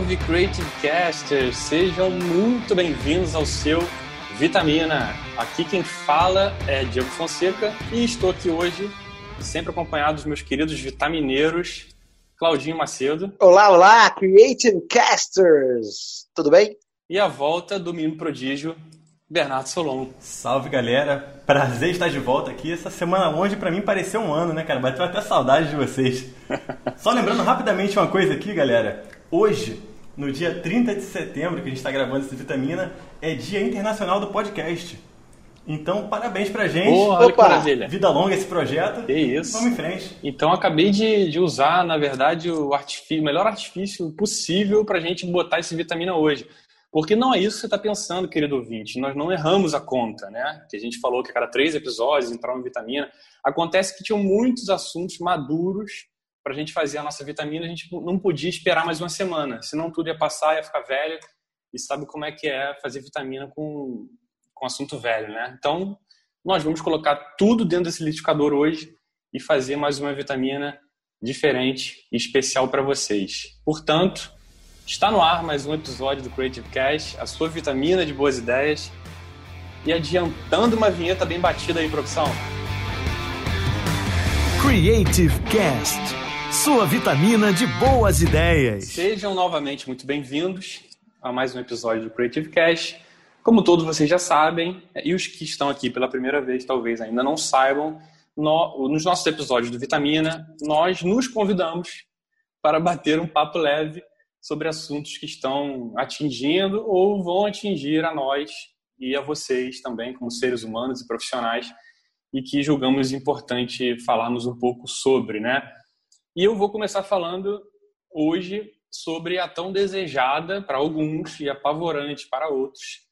Salve Creative Casters! Sejam muito bem-vindos ao seu Vitamina. Aqui quem fala é Diego Fonseca e estou aqui hoje, sempre acompanhado dos meus queridos vitamineiros, Claudinho Macedo. Olá, olá, Creative Casters! Tudo bem? E a volta do menino prodígio, Bernardo Solon. Salve galera, prazer estar de volta aqui. Essa semana longe para mim pareceu um ano, né, cara? Bateu até saudade de vocês. Só lembrando rapidamente uma coisa aqui, galera. Hoje, no dia 30 de setembro, que a gente está gravando essa vitamina, é Dia Internacional do Podcast. Então, parabéns pra gente. Porra, olha que maravilha. Vida longa esse projeto. Que isso. Vamos em frente. Então, acabei de, de usar, na verdade, o, artifício, melhor artifício possível pra gente botar esse vitamina hoje. Porque não é isso que você está pensando, querido ouvinte. Nós não erramos a conta, né? Que a gente falou que a cada três episódios entrava uma vitamina. Acontece que tinham muitos assuntos maduros para a gente fazer a nossa vitamina. A gente não podia esperar mais uma semana, senão tudo ia passar, ia ficar velho. E sabe como é que é fazer vitamina com, com assunto velho, né? Então, nós vamos colocar tudo dentro desse liquidificador hoje e fazer mais uma vitamina diferente e especial para vocês. Portanto, Está no ar mais um episódio do Creative Cast, a sua vitamina de boas ideias. E adiantando uma vinheta bem batida aí, produção. Creative Cast, sua vitamina de boas ideias. Sejam novamente muito bem-vindos a mais um episódio do Creative Cast. Como todos vocês já sabem, e os que estão aqui pela primeira vez talvez ainda não saibam, nos nossos episódios do Vitamina, nós nos convidamos para bater um papo leve sobre assuntos que estão atingindo ou vão atingir a nós e a vocês também, como seres humanos e profissionais, e que julgamos importante falarmos um pouco sobre, né? E eu vou começar falando hoje sobre a tão desejada para alguns e apavorante para outros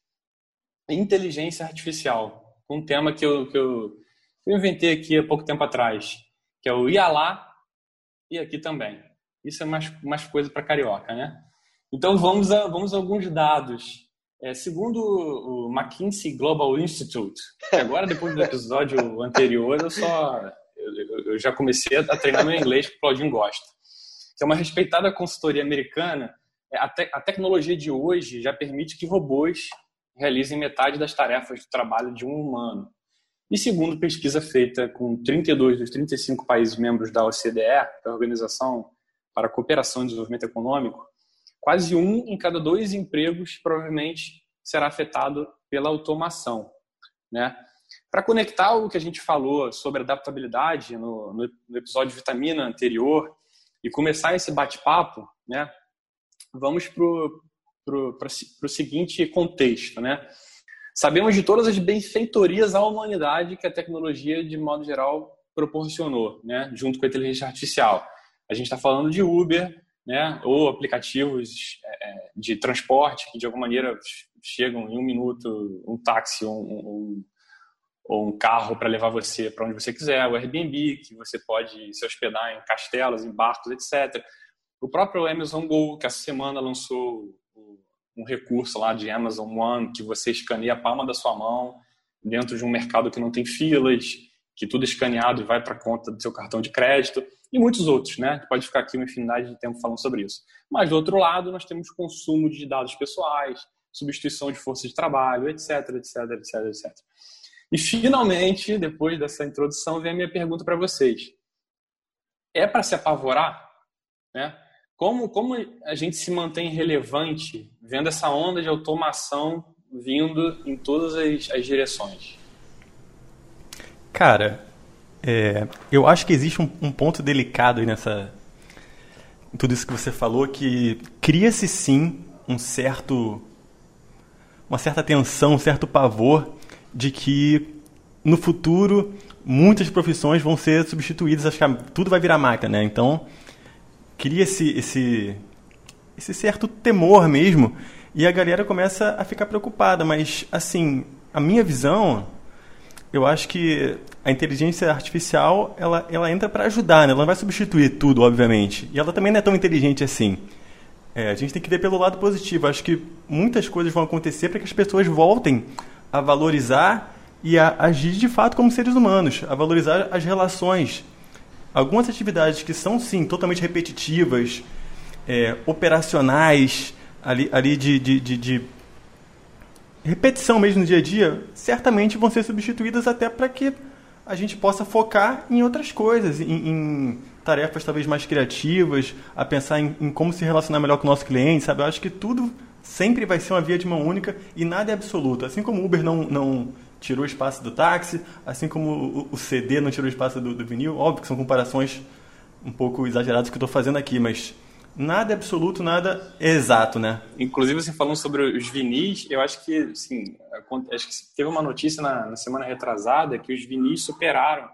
inteligência artificial, um tema que eu, que eu, eu inventei aqui há pouco tempo atrás, que é o ia lá e aqui também. Isso é mais, mais coisa para carioca, né? Então vamos a, vamos a alguns dados. É, segundo o McKinsey Global Institute, agora depois do episódio anterior eu só eu, já comecei a treinar meu inglês que o Claudinho gosta. Que é uma respeitada consultoria americana. É, a, te, a tecnologia de hoje já permite que robôs realizem metade das tarefas do trabalho de um humano. E segundo pesquisa feita com 32 dos 35 países membros da OCDE, que é a Organização para a cooperação e desenvolvimento econômico, quase um em cada dois empregos provavelmente será afetado pela automação. Né? Para conectar o que a gente falou sobre adaptabilidade no, no, episódio Vitamina anterior e começar esse bate-papo, né, vamos para o seguinte contexto. Né? Sabemos de todas as benfeitorias à humanidade que a tecnologia, de modo geral, proporcionou, né, junto com a inteligência artificial. A gente está falando de Uber, né, ou aplicativos é, é, de transporte que de alguma maneira chegam em um minuto, um táxi ou um, um, um, carro para levar você para onde você quiser, o Airbnb, que você pode se hospedar em castelos, em barcos, etc. O próprio Amazon Go, que essa semana lançou um recurso lá de Amazon One, que você escaneia a palma da sua mão dentro de um mercado que não tem filas, que tudo é escaneado e vai para a conta do seu cartão de crédito e muitos outros, né? Pode ficar aqui uma infinidade de tempo falando sobre isso. Mas do outro lado, nós temos consumo de dados pessoais, substituição de força de trabalho, etc, etc, etc, etc. E finalmente, depois dessa introdução, vem a minha pergunta para vocês. É para se apavorar, né? Como, como a gente se mantém relevante vendo essa onda de automação vindo em todas as, as direções? Cara, é, eu acho que existe um, um, ponto delicado aí nessa. Tudo isso que você falou, que cria-se sim um certo. uma certa tensão, um certo pavor de que no futuro muitas profissões vão ser substituídas, acho que tudo vai virar máquina, né? Então, cria esse, esse, esse certo temor mesmo, e a galera começa a ficar preocupada, mas assim, a minha visão eu acho que a inteligência artificial ela, ela entra para ajudar, né? ela não vai substituir tudo, obviamente. E ela também não é tão inteligente assim. É, a gente tem que ver pelo lado positivo. Acho que muitas coisas vão acontecer para que as pessoas voltem a valorizar e a agir de fato como seres humanos, a valorizar as relações. Algumas atividades que são, sim, totalmente repetitivas, é, operacionais, ali, ali de, de, de, de, repetição mesmo no dia a dia, certamente vão ser substituídas até para que a gente possa focar em outras coisas, em, em tarefas talvez mais criativas, a pensar em, em, como se relacionar melhor com o nosso cliente, sabe? Eu acho que tudo sempre vai ser uma via de mão única e nada é absoluto. Assim como o Uber não, não tirou espaço do táxi, assim como o, o CD não tirou espaço do, do vinil, óbvio que são comparações um pouco exageradas que eu estou fazendo aqui, mas nada é absoluto, nada é exato, né? Inclusive, assim, falando sobre os vinis, eu acho que, assim, acho que teve uma notícia na, na semana retrasada que os vinis superaram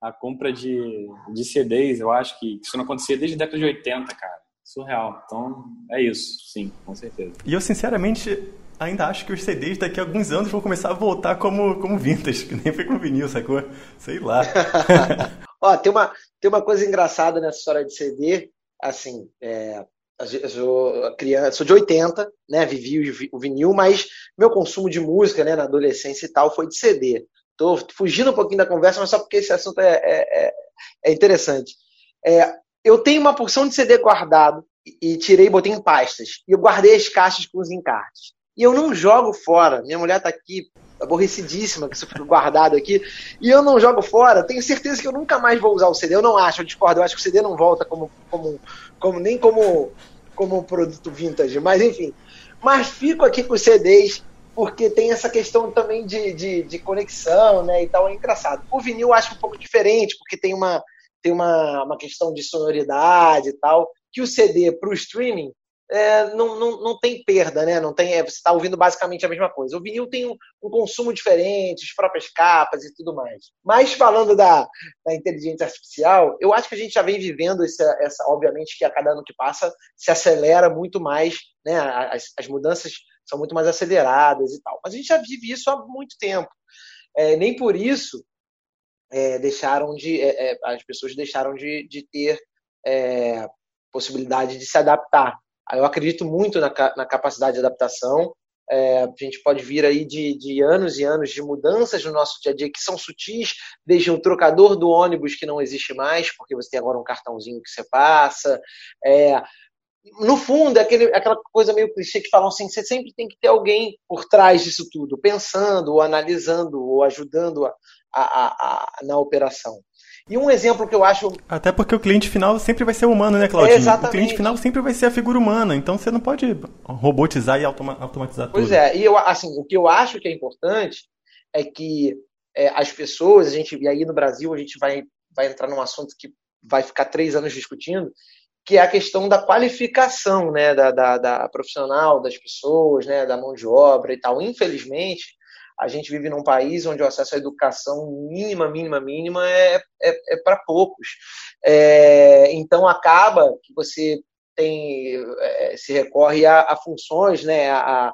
a compra de, de CDs, eu acho que isso não acontecia desde a década de 80, cara. Surreal. Então, é isso, sim, com certeza. E eu, sinceramente, ainda acho que os CDs daqui a alguns anos vão começar a voltar como, como vintage, que nem foi com vinil, sacou? Sei lá. Ó, tem uma, tem uma coisa engraçada nessa história de CD, assim, é, eu sou criança, sou de 80, né, vivi o vinil, mas meu consumo de música, né, na adolescência e tal, foi de CD. Tô fugindo um pouquinho da conversa, mas só porque esse assunto é, é, é, é interessante. É, eu tenho uma porção de CD guardado e tirei e botei em pastas. E eu guardei as caixas com os encartes. E eu não jogo fora. Minha mulher está aqui aborrecidíssima que isso fica guardado aqui. E eu não jogo fora. Tenho certeza que eu nunca mais vou usar o CD. Eu não acho, eu discordo. Eu acho que o CD não volta como, como, como nem como, como produto vintage. Mas enfim. Mas fico aqui com os CDs porque tem essa questão também de, de, de, conexão, né, e tal, é engraçado. O vinil eu acho um pouco diferente, porque tem uma, tem uma, uma questão de sonoridade e tal, que o CD para o streaming é, não, não, não tem perda, né? Não tem, é, você está ouvindo basicamente a mesma coisa. O vinil tem um, um, consumo diferente, as próprias capas e tudo mais. Mas falando da, da inteligência artificial, eu acho que a gente já vem vivendo essa, essa, obviamente que a cada ano que passa se acelera muito mais, né? As, as mudanças são muito mais aceleradas e tal. Mas a gente já vive isso há muito tempo. É, nem por isso é, deixaram de é, é as pessoas deixaram de, de ter é, possibilidade de se adaptar eu acredito muito na, na capacidade de adaptação. É, a gente pode vir aí de, de, anos e anos de mudanças no nosso dia a dia que são sutis, desde um trocador do ônibus que não existe mais, porque você tem agora um cartãozinho que você passa. É, no fundo, é aquele, aquela coisa meio clichê que falam assim: você sempre tem que ter alguém por trás disso tudo, pensando, ou analisando, ou ajudando a, a, a, na operação. E um exemplo que eu acho. Até porque o cliente final sempre vai ser humano, né, Claudinho? exatamente. O cliente final sempre vai ser a figura humana, então você não pode robotizar e automa automatizar pois tudo. Pois é, e eu, assim, o que eu acho que é importante é que é, as pessoas, a gente, e aí no Brasil a gente vai, vai entrar num assunto que vai ficar três anos discutindo, que é a questão da qualificação né, da, da, da profissional, das pessoas, né, da mão de obra e tal. Infelizmente, a gente vive num país onde o acesso à educação mínima, mínima, mínima é, é, é para poucos. É, então acaba que você tem é, se recorre a, a funções, né, a,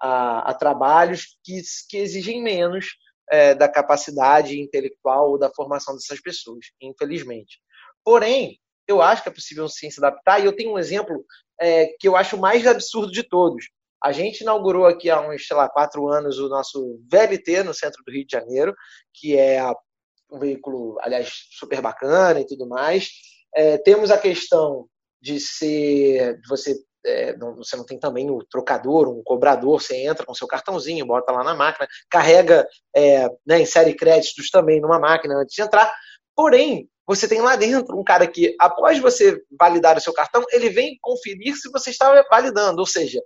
a, a, trabalhos que, que exigem menos é, da capacidade intelectual ou da formação dessas pessoas, infelizmente. Porém, eu acho que é possível sim se adaptar, e eu tenho um exemplo é, que eu acho mais absurdo de todos. A gente inaugurou aqui há uns, sei lá, quatro anos o nosso VLT no centro do Rio de Janeiro, que é um veículo, aliás, super bacana e tudo mais. É, temos a questão de ser, de você, é, não, você não tem também o trocador, um cobrador, você entra com seu cartãozinho, bota lá na máquina, carrega, é, né, insere créditos também numa máquina antes de entrar. Porém, você tem lá dentro um cara que, após você validar o seu cartão, ele vem conferir se você está validando, ou seja,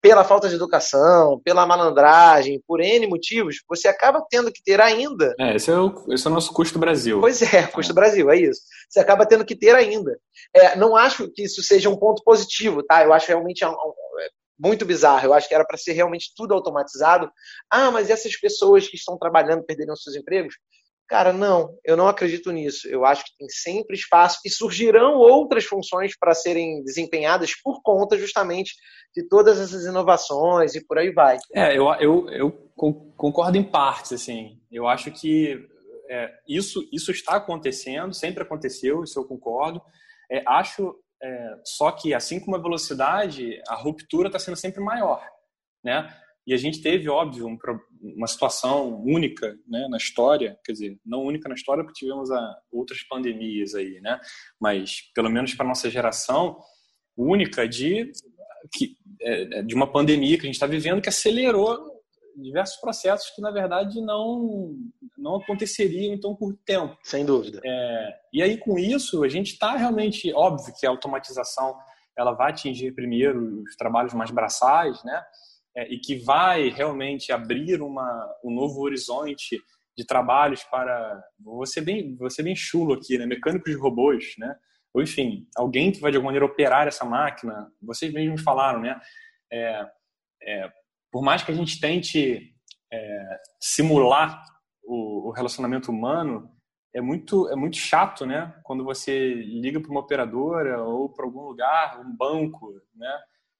pela falta de educação, pela malandragem, por N motivos, você acaba tendo que ter ainda. É, esse é o, esse é o nosso custo Brasil. Pois é, custo Brasil, é isso. Você acaba tendo que ter ainda. É, não acho que isso seja um ponto positivo, tá? Eu acho realmente um, um, é muito bizarro. Eu acho que era para ser realmente tudo automatizado. Ah, mas essas pessoas que estão trabalhando perderam seus empregos? Cara, não, eu não acredito nisso. Eu acho que tem sempre espaço e surgirão outras funções para serem desempenhadas por conta justamente de todas essas inovações e por aí vai. É, eu, eu, eu concordo em partes, assim. Eu acho que é, isso, isso está acontecendo, sempre aconteceu, isso eu concordo. É, acho é, só que, assim como a velocidade, a ruptura está sendo sempre maior, né? E a gente teve, óbvio, um, uma situação única né, na história, quer dizer, não única na história porque tivemos a, outras pandemias aí, né? Mas, pelo menos para nossa geração, única de, é, de uma pandemia que a gente está vivendo que acelerou diversos processos que, na verdade, não, não aconteceriam em tão curto tempo. Sem dúvida. É, e aí, com isso, a gente está realmente... Óbvio que a automatização ela vai atingir primeiro os trabalhos mais braçais, né? É, e que vai realmente abrir uma, um novo horizonte de trabalhos para você bem você bem chulo aqui, né? Mecânicos de robôs, né? Ou enfim, alguém que vai de alguma maneira operar essa máquina. Vocês mesmos falaram, né? É, é, por mais que a gente tente é, simular o, o, relacionamento humano, é muito, é muito chato, né? Quando você liga para uma operadora ou para algum lugar, um banco, né?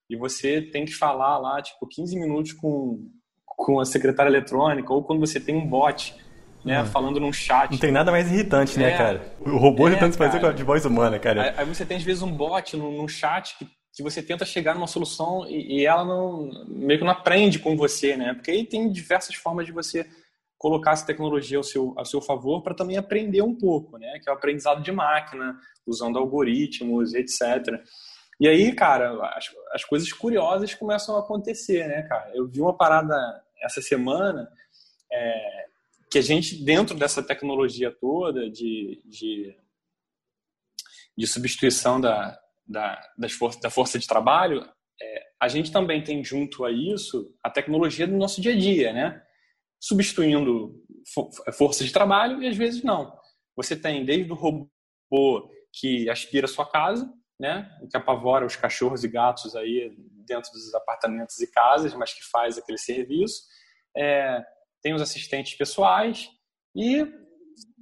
E você tem que falar lá, tipo, 15 minutos com, com a secretária eletrônica ou quando você tem um bot, né? Hum. Falando num chat. Não tem nada mais irritante, né, é, cara? O robô é, se fazer de voz humana, cara. Aí, você tem, às vezes, um bot num chat que que você tenta chegar numa solução e, e, ela não meio que não aprende com você, né? Porque aí tem diversas formas de você colocar essa tecnologia ao seu, ao seu favor para também aprender um pouco, né? Que é o aprendizado de máquina, usando algoritmos, etc. E aí, cara, as, as coisas curiosas começam a acontecer, né, cara? Eu vi uma parada essa semana é, que a gente, dentro dessa tecnologia toda de, de, de substituição da, da, das for da força de trabalho, é, a gente também tem junto a isso a tecnologia do nosso dia a dia, né? Substituindo for força de trabalho e às vezes não. Você tem desde o robô que aspira a sua casa, né? Que apavora os cachorros e gatos aí dentro dos apartamentos e casas, mas que faz aquele serviço. É, tem os assistentes pessoais e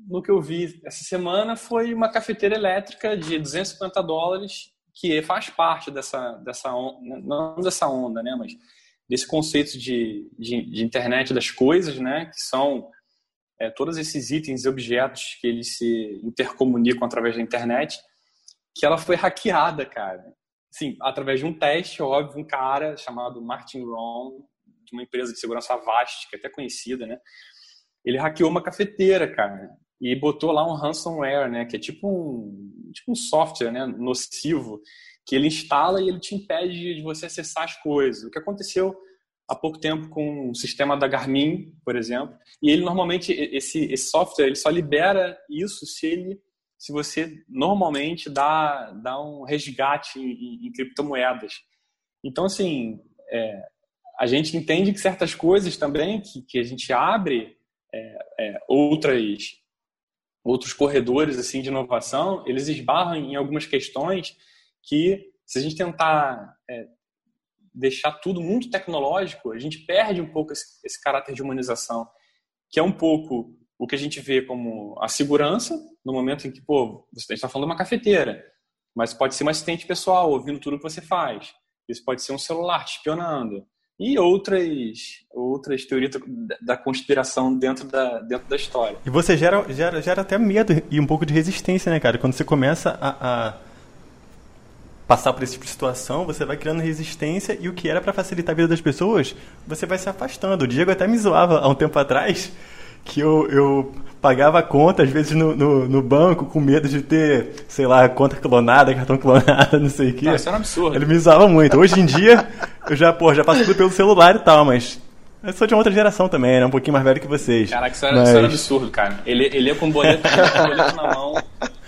no que eu vi essa semana foi uma cafeteira elétrica de 250 dólares que faz parte dessa, dessa não dessa onda, né, mas desse conceito de, de, de internet das coisas, né, que são é, todos esses itens e objetos que eles se intercomunicam através da internet, que ela foi hackeada, cara. Sim, através de um teste, óbvio, um cara chamado Martin Ron, de uma empresa de segurança Avast, que é até conhecida, né? Ele hackeou uma cafeteira, cara e botou lá um ransomware, né, que é tipo um, tipo um software né, nocivo, que ele instala e ele te impede de você acessar as coisas. O que aconteceu há pouco tempo com o sistema da Garmin, por exemplo, e ele normalmente, esse, esse software, ele só libera isso se ele se você normalmente dá, dá um resgate em, em criptomoedas. Então, assim, é, a gente entende que certas coisas também que, que a gente abre é, é, outras outros corredores assim de inovação, eles esbarram em algumas questões que, se a gente tentar é, deixar tudo muito tecnológico, a gente perde um pouco esse, esse, caráter de humanização, que é um pouco o que a gente vê como a segurança, no momento em que, pô, você está falando uma cafeteira, mas pode ser um assistente pessoal ouvindo tudo que você faz. Isso pode ser um celular te espionando e outras outras teorias da conspiração dentro da, dentro da história. E você gera, gera, gera até medo e um pouco de resistência, né, cara? Quando você começa a, a passar por esse tipo de situação, você vai criando resistência e o que era para facilitar a vida das pessoas, você vai se afastando. O Diego até me zoava há um tempo atrás que eu, eu pagava a conta, às vezes, no, no, no, banco, com medo de ter, sei lá, conta clonada, cartão clonado, não sei o quê. Não, isso era um absurdo. Ele me usava muito. Hoje em dia, eu já, pô, já passo tudo pelo celular e tal, mas eu sou de uma outra geração também, né? Um pouquinho mais velho que vocês. Caraca, isso era, mas... isso era absurdo, cara. Ele, ele ia com o boleto, boleto na mão,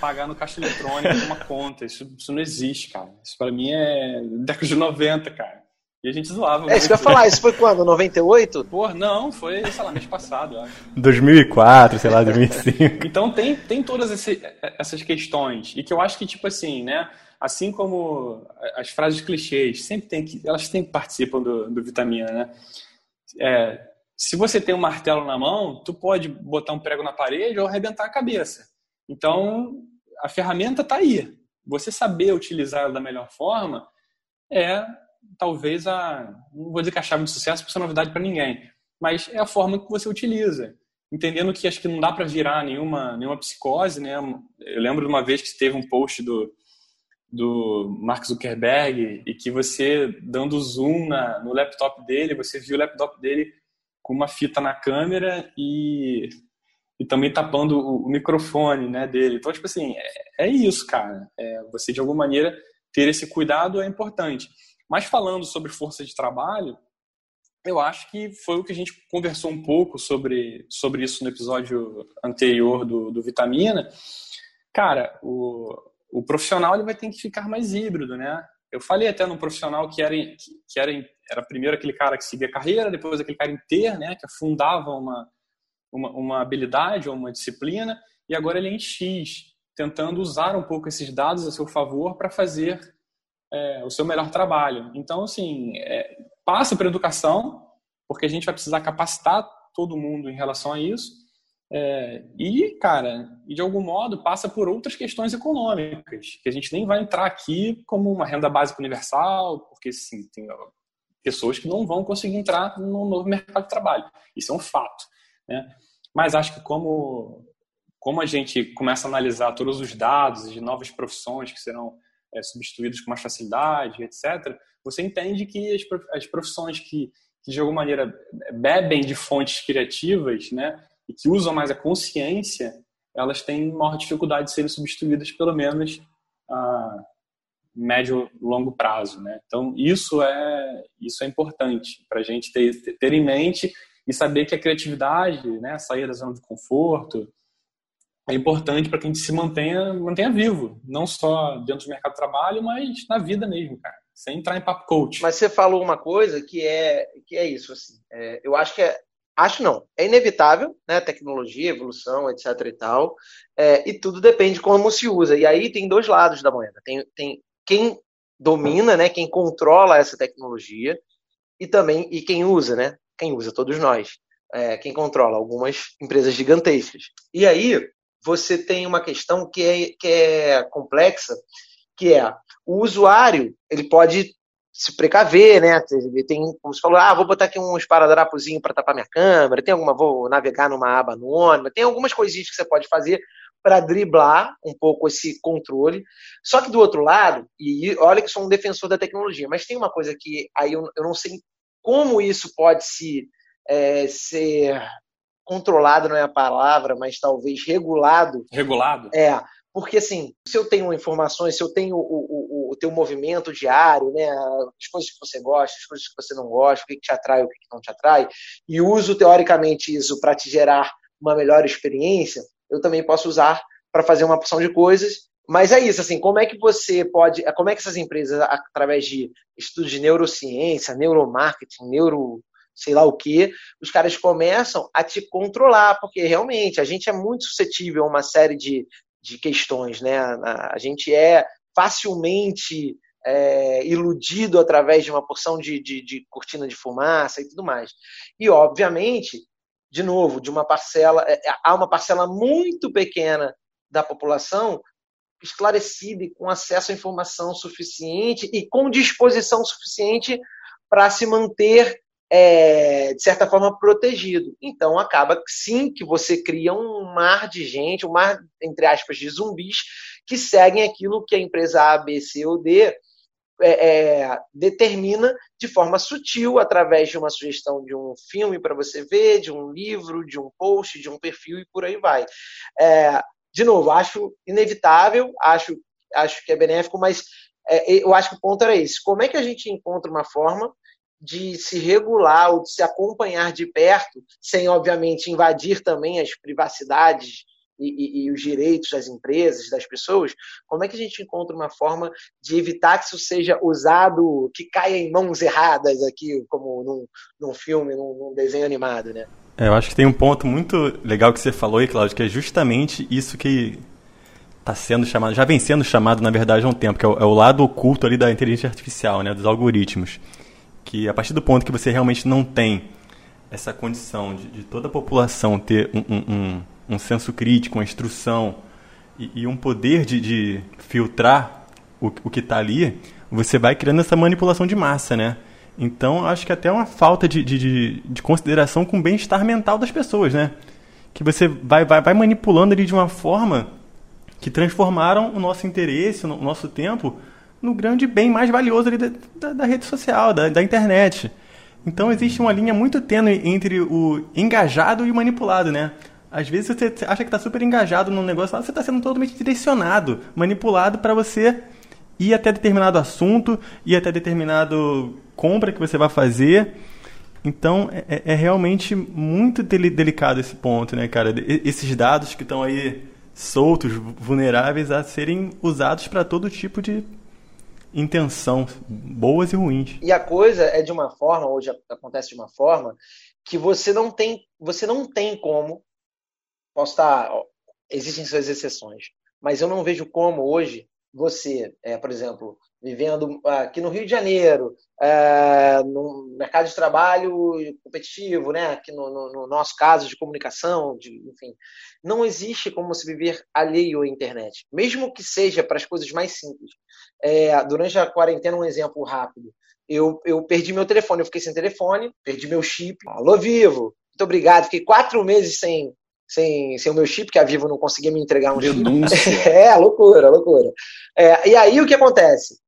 pagar no caixa eletrônico uma conta. Isso, isso não existe, cara. Isso pra mim é década de 90, cara. E a gente zoava. É, isso que eu ia falar, isso foi quando? 98? Pô, não, foi, sei lá, mês passado, eu acho. 2004, sei lá, 2005. então tem, tem todas esse, essas questões. E que eu acho que, tipo assim, né? Assim como as frases clichês, sempre tem que. Elas sempre participam do, do vitamina, né? É, se você tem um martelo na mão, tu pode botar um prego na parede ou arrebentar a cabeça. Então, a ferramenta está aí. Você saber utilizá-la da melhor forma é talvez a. Não vou dizer que a chave de sucesso, porque isso é novidade para ninguém, mas é a forma que você utiliza. Entendendo que acho que não dá para virar nenhuma, nenhuma psicose, né? Eu lembro de uma vez que teve um post do, do Mark Zuckerberg e que você, dando zoom na, no laptop dele, você viu o laptop dele com uma fita na câmera e, e também tapando o, o microfone né, dele. Então, tipo assim, é, é isso, cara. É, você, de alguma maneira, ter esse cuidado é importante. Mas falando sobre força de trabalho, eu acho que foi o que a gente conversou um pouco sobre, sobre isso no episódio anterior do, do Vitamina. Cara, o, o profissional ele vai ter que ficar mais híbrido, né? Eu falei até num profissional que era, que era, era primeiro aquele cara que seguia a carreira, depois aquele cara inteiro, né? Que afundava uma, uma, uma habilidade ou uma disciplina, e agora ele é em X, tentando usar um pouco esses dados a seu favor para fazer é, o seu melhor trabalho. Então, assim, é, passa para educação, porque a gente vai precisar capacitar todo mundo em relação a isso. É, e, cara, e de algum modo passa por outras questões econômicas, que a gente nem vai entrar aqui como uma renda básica universal, porque sim, tem pessoas que não vão conseguir entrar no novo mercado de trabalho. Isso é um fato. Né? Mas acho que como, como a gente começa a analisar todos os dados de novas profissões que serão é, substituídos com mais facilidade, etc., você entende que as, as profissões que, que, de alguma maneira, bebem de fontes criativas né, e que usam mais a consciência, elas têm maior dificuldade de serem substituídas, pelo menos a médio longo prazo. Né? Então, isso é, isso é importante para a gente ter, ter em mente e saber que a criatividade, né, sair da zona de conforto, é importante para que a gente se mantenha, mantenha vivo, não só dentro do mercado de trabalho, mas na vida mesmo, cara, sem entrar em papo coach. Mas você falou uma coisa que é que é isso, assim, é, eu acho que é, acho não, é inevitável, né, tecnologia, evolução, etc e tal, é, e tudo depende de como se usa, e aí tem dois lados da moeda, tem, tem quem domina, né, quem controla essa tecnologia, e também e quem usa, né, quem usa? Todos nós, é, quem controla algumas empresas gigantescas. E aí você tem uma questão que é, que é complexa, que é o usuário, ele pode se precaver, né? Tem, como você falou, ah, vou botar aqui um esparadrapozinho para tapar minha câmera, tem alguma, vou navegar numa aba anônima, tem algumas coisinhas que você pode fazer para driblar um pouco esse controle. Só que do outro lado, e olha que sou um defensor da tecnologia, mas tem uma coisa que aí eu, eu não sei como isso pode se é, ser controlado não é a palavra, mas talvez regulado. Regulado? É. Porque, assim, se eu tenho informações, se eu tenho o, o, o teu movimento diário, né, as coisas que você gosta, as coisas que você não gosta, o que te atrai, o que não te atrai, e uso, teoricamente, isso para te gerar uma melhor experiência, eu também posso usar para fazer uma porção de coisas. Mas é isso, assim, como é que você pode, como é que essas empresas, através de estudos de neurociência, neuromarketing, neuro sei lá o que, os caras começam a te controlar, porque realmente a gente é muito suscetível a uma série de, de questões, né? A, gente é facilmente é, iludido através de uma porção de, de, de cortina de fumaça e tudo mais. E, obviamente, de novo, de uma parcela, é, é, há uma parcela muito pequena da população esclarecida e com acesso à informação suficiente e com disposição suficiente para se manter é, de certa forma, protegido. Então, acaba sim que você cria um mar de gente, um mar, entre aspas, de zumbis que seguem aquilo que a empresa A, B, C ou D é, é, determina de forma sutil, através de uma sugestão de um filme para você ver, de um livro, de um post, de um perfil e por aí vai. É, de novo, acho inevitável, acho, acho que é benéfico, mas é, eu acho que o ponto era esse. Como é que a gente encontra uma forma de se regular ou de se acompanhar de perto, sem, obviamente, invadir também as privacidades e, e, e, os direitos das empresas, das pessoas, como é que a gente encontra uma forma de evitar que isso seja usado, que caia em mãos erradas aqui, como num, num filme, num, num desenho animado, né? É, eu acho que tem um ponto muito legal que você falou aí, Cláudio, que é justamente isso que está sendo chamado, já vem sendo chamado, na verdade, há um tempo, que é o, é o lado oculto ali da inteligência artificial, né, dos algoritmos que a partir do ponto que você realmente não tem essa condição de, de toda a população ter um, um, um, um senso crítico, uma instrução e, e um poder de, de filtrar o, o que está ali, você vai criando essa manipulação de massa, né? Então, acho que até uma falta de, de, de consideração com o bem-estar mental das pessoas, né? Que você vai, vai, vai manipulando ali de uma forma que transformaram o nosso interesse, o nosso tempo, no grande bem mais valioso da, da, da, rede social, da, da internet. Então existe uma linha muito tênue entre o engajado e o manipulado, né? Às vezes você acha que está super engajado num negócio, mas você está sendo totalmente direcionado, manipulado para você ir até determinado assunto, ir até determinado compra que você vai fazer. Então é, é, é realmente muito delicado esse ponto, né, cara? Esses dados que estão aí soltos, vulneráveis a serem usados para todo tipo de intenção, boas e ruins. E a coisa é de uma forma, hoje acontece de uma forma, que você não tem, você não tem como, posso estar, existem suas exceções, mas eu não vejo como hoje você, é, por exemplo, vivendo aqui no Rio de Janeiro, é, no mercado de trabalho competitivo, né? aqui no, no, no, nosso caso de comunicação, de, enfim, não existe como se viver alheio à internet, mesmo que seja para as coisas mais simples. É, durante a quarentena, um exemplo rápido, eu, eu perdi meu telefone, eu fiquei sem telefone, perdi meu chip, alô Vivo, muito obrigado, fiquei quatro meses sem, sem, sem o meu chip, que a Vivo não conseguia me entregar um Denúncia. chip. é, loucura, loucura. É, e aí o que acontece?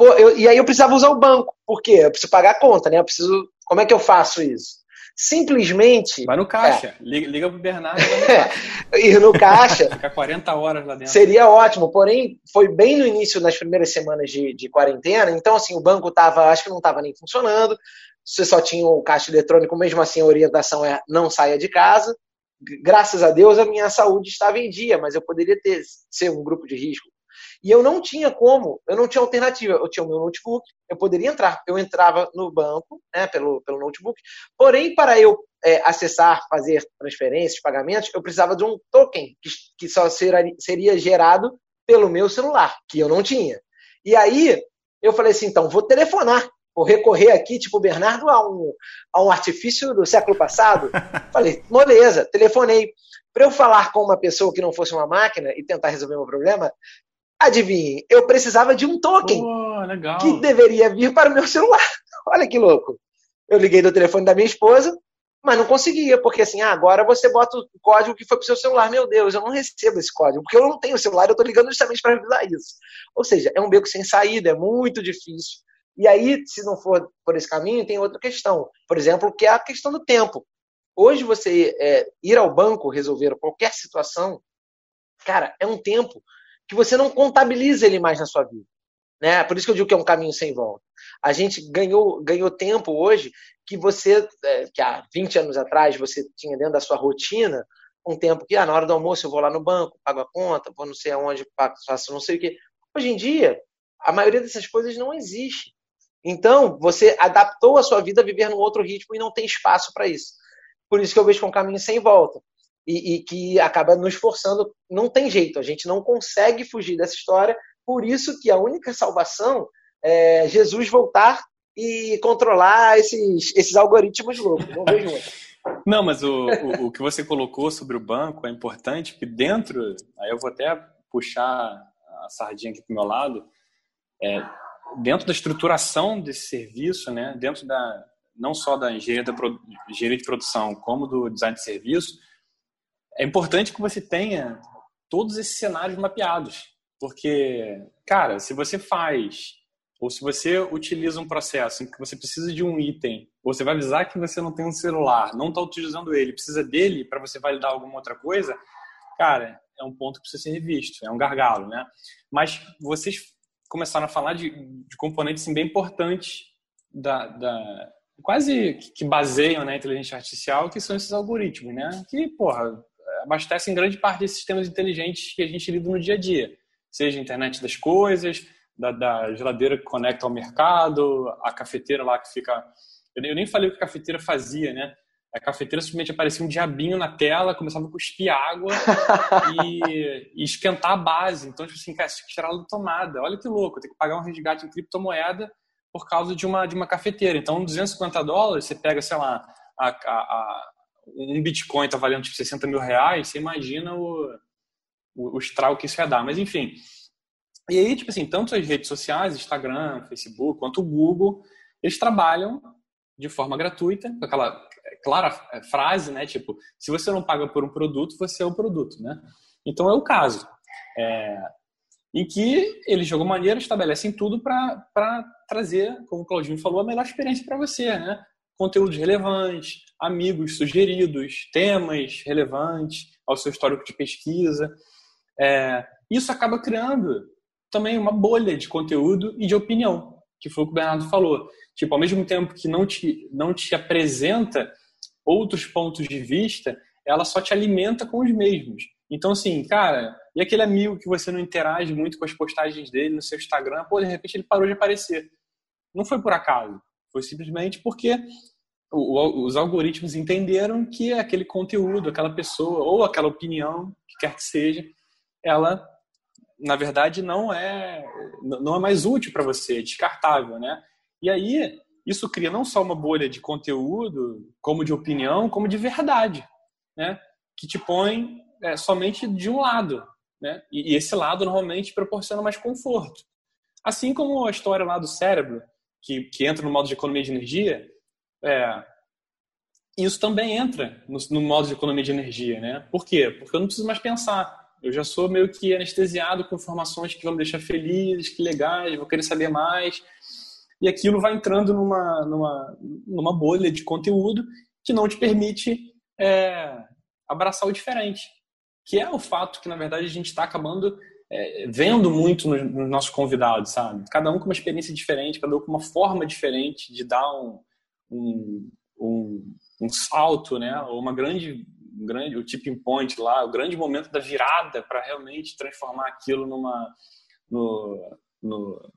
Pô, eu, e aí eu precisava usar o banco. Por quê? Eu preciso pagar a conta, né? Eu preciso. Como é que eu faço isso? Simplesmente. Vai no caixa. É. Liga, liga pro Bernardo. Ir no caixa. Ficar 40 horas lá dentro. Seria ótimo. Porém, foi bem no início, nas primeiras semanas de, de quarentena. Então, assim, o banco tava. Acho que não estava nem funcionando você só tinha o caixa eletrônico, mesmo assim a orientação é não saia de casa. Graças a Deus a minha saúde estava em dia, mas eu poderia ter ser um grupo de risco. E eu não tinha como, eu não tinha alternativa. Eu tinha o meu notebook, eu poderia entrar. Eu entrava no banco, né, pelo, pelo notebook. Porém, para eu é, acessar, fazer transferências, pagamentos, eu precisava de um token que, que só seria, seria gerado pelo meu celular, que eu não tinha. E aí eu falei assim, então vou telefonar vou recorrer aqui, tipo Bernardo, a um, a um artifício do século passado. Falei, moleza, telefonei. Para eu falar com uma pessoa que não fosse uma máquina e tentar resolver meu problema, adivinhe, eu precisava de um token oh, que deveria vir para o meu celular. Olha que louco. Eu liguei do telefone da minha esposa, mas não conseguia, porque assim, ah, agora você bota o código que foi para o seu celular. Meu Deus, eu não recebo esse código, porque eu não tenho celular, eu estou ligando justamente para avisar isso. Ou seja, é um beco sem saída, é muito difícil. E aí, se não for por esse caminho, tem outra questão. Por exemplo, que é a questão do tempo. Hoje, você é, ir ao banco resolver qualquer situação, cara, é um tempo que você não contabiliza ele mais na sua vida. Né? Por isso que eu digo que é um caminho sem volta. A gente ganhou, ganhou tempo hoje que você, é, que há 20 anos atrás, você tinha dentro da sua rotina um tempo que, ah, na hora do almoço eu vou lá no banco, pago a conta, vou não sei aonde, faço não sei o quê. Hoje em dia, a maioria dessas coisas não existe. Então, você adaptou a sua vida a viver num outro ritmo e não tem espaço para isso. Por isso que eu vejo que é um caminho sem volta. E, e, que acaba nos forçando. Não tem jeito, a gente não consegue fugir dessa história. Por isso que a única salvação é Jesus voltar e controlar esses, esses algoritmos loucos. Não vejo outra. Não, mas o, o, o, que você colocou sobre o banco é importante, porque dentro, aí eu vou até puxar a sardinha aqui para o meu lado, é, dentro da estruturação desse serviço, né, dentro da não só da engenharia, da engenharia de produção, como do design de serviço, é importante que você tenha todos esses cenários mapeados. Porque, cara, se você faz, ou se você utiliza um processo em que você precisa de um item, ou você vai avisar que você não tem um celular, não está utilizando ele, precisa dele para você validar alguma outra coisa, cara, é um ponto que precisa ser revisto, é um gargalo, né? Mas vocês começaram a falar de, de componentes assim, bem importantes da, da, quase que baseiam né, a inteligência artificial, que são esses algoritmos, né? Que, porra, abastecem grande parte desses sistemas inteligentes que a gente lida no dia a dia. Seja a internet das coisas, da, da geladeira que conecta ao mercado, a cafeteira lá que fica... Eu nem falei o que a cafeteira fazia, né? A cafeteira simplesmente aparecia um diabinho na tela, começava a cuspir água e, e, esquentar a base. Então, tipo assim, cara, tem que tirar ela da tomada. Olha que louco, tem que pagar um resgate em criptomoeda por causa de uma, de uma cafeteira. Então, 250 dólares, você pega, sei lá, a, a, um Bitcoin está valendo tipo 60 mil reais, você imagina o, o, o estrago que isso ia dar. Mas, enfim. E aí, tipo assim, tanto as redes sociais, Instagram, Facebook, quanto o Google, eles trabalham de forma gratuita, com aquela clara frase, né? Tipo, se você não paga por um produto, você é o produto, né? Então é o caso. É, em que eles, de alguma maneira, estabelecem tudo para trazer, como o Claudinho falou, a melhor experiência para você, né? Conteúdos relevantes, amigos sugeridos, temas relevantes ao seu histórico de pesquisa. É, isso acaba criando também uma bolha de conteúdo e de opinião, que foi o que o Bernardo falou. Tipo, ao mesmo tempo que não te, não te apresenta outros pontos de vista, ela só te alimenta com os mesmos. Então, assim, cara, e aquele amigo que você não interage muito com as postagens dele no seu Instagram, pô, de repente ele parou de aparecer. Não foi por acaso. Foi simplesmente porque os algoritmos entenderam que aquele conteúdo, aquela pessoa ou aquela opinião, que quer que seja, ela na verdade não é não é mais útil para você, é descartável, né? E aí isso cria não só uma bolha de conteúdo, como de opinião, como de verdade, né? Que te põe é, somente de um lado, né? E, e esse lado normalmente proporciona mais conforto. Assim como a história lá do cérebro, que, que entra no modo de economia de energia, é, isso também entra no, no, modo de economia de energia, né? Por quê? Porque eu não preciso mais pensar. Eu já sou meio que anestesiado com informações que vão me deixar feliz, que legais, vou querer saber mais. E aquilo vai entrando numa, numa, numa bolha de conteúdo que não te permite é, abraçar o diferente. Que é o fato que, na verdade, a gente está acabando é, vendo muito nos, nos, nossos convidados, sabe? Cada um com uma experiência diferente, cada um com uma forma diferente de dar um, um, um, um salto, né? Ou uma grande, grande, o tipping point lá, o grande momento da virada para realmente transformar aquilo numa, no, no,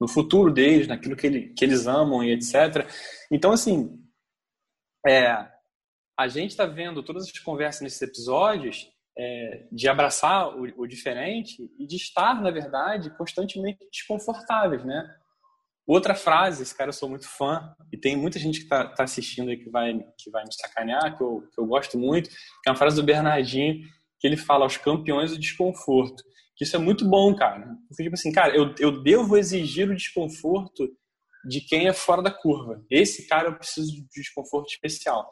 no futuro deles, naquilo que, ele, que eles amam e etc. Então, assim, é, a gente está vendo todas as conversas nesses episódios é, de abraçar o, o, diferente e de estar, na verdade, constantemente desconfortáveis, né? Outra frase, esse cara eu sou muito fã, e tem muita gente que está tá assistindo aí que vai, que vai me sacanear, que eu, que eu gosto muito, que é uma frase do Bernardinho, que ele fala aos campeões do desconforto. Que isso é muito bom, cara. Porque, tipo assim, cara, eu, eu devo exigir o desconforto de quem é fora da curva. Esse cara eu preciso de desconforto especial.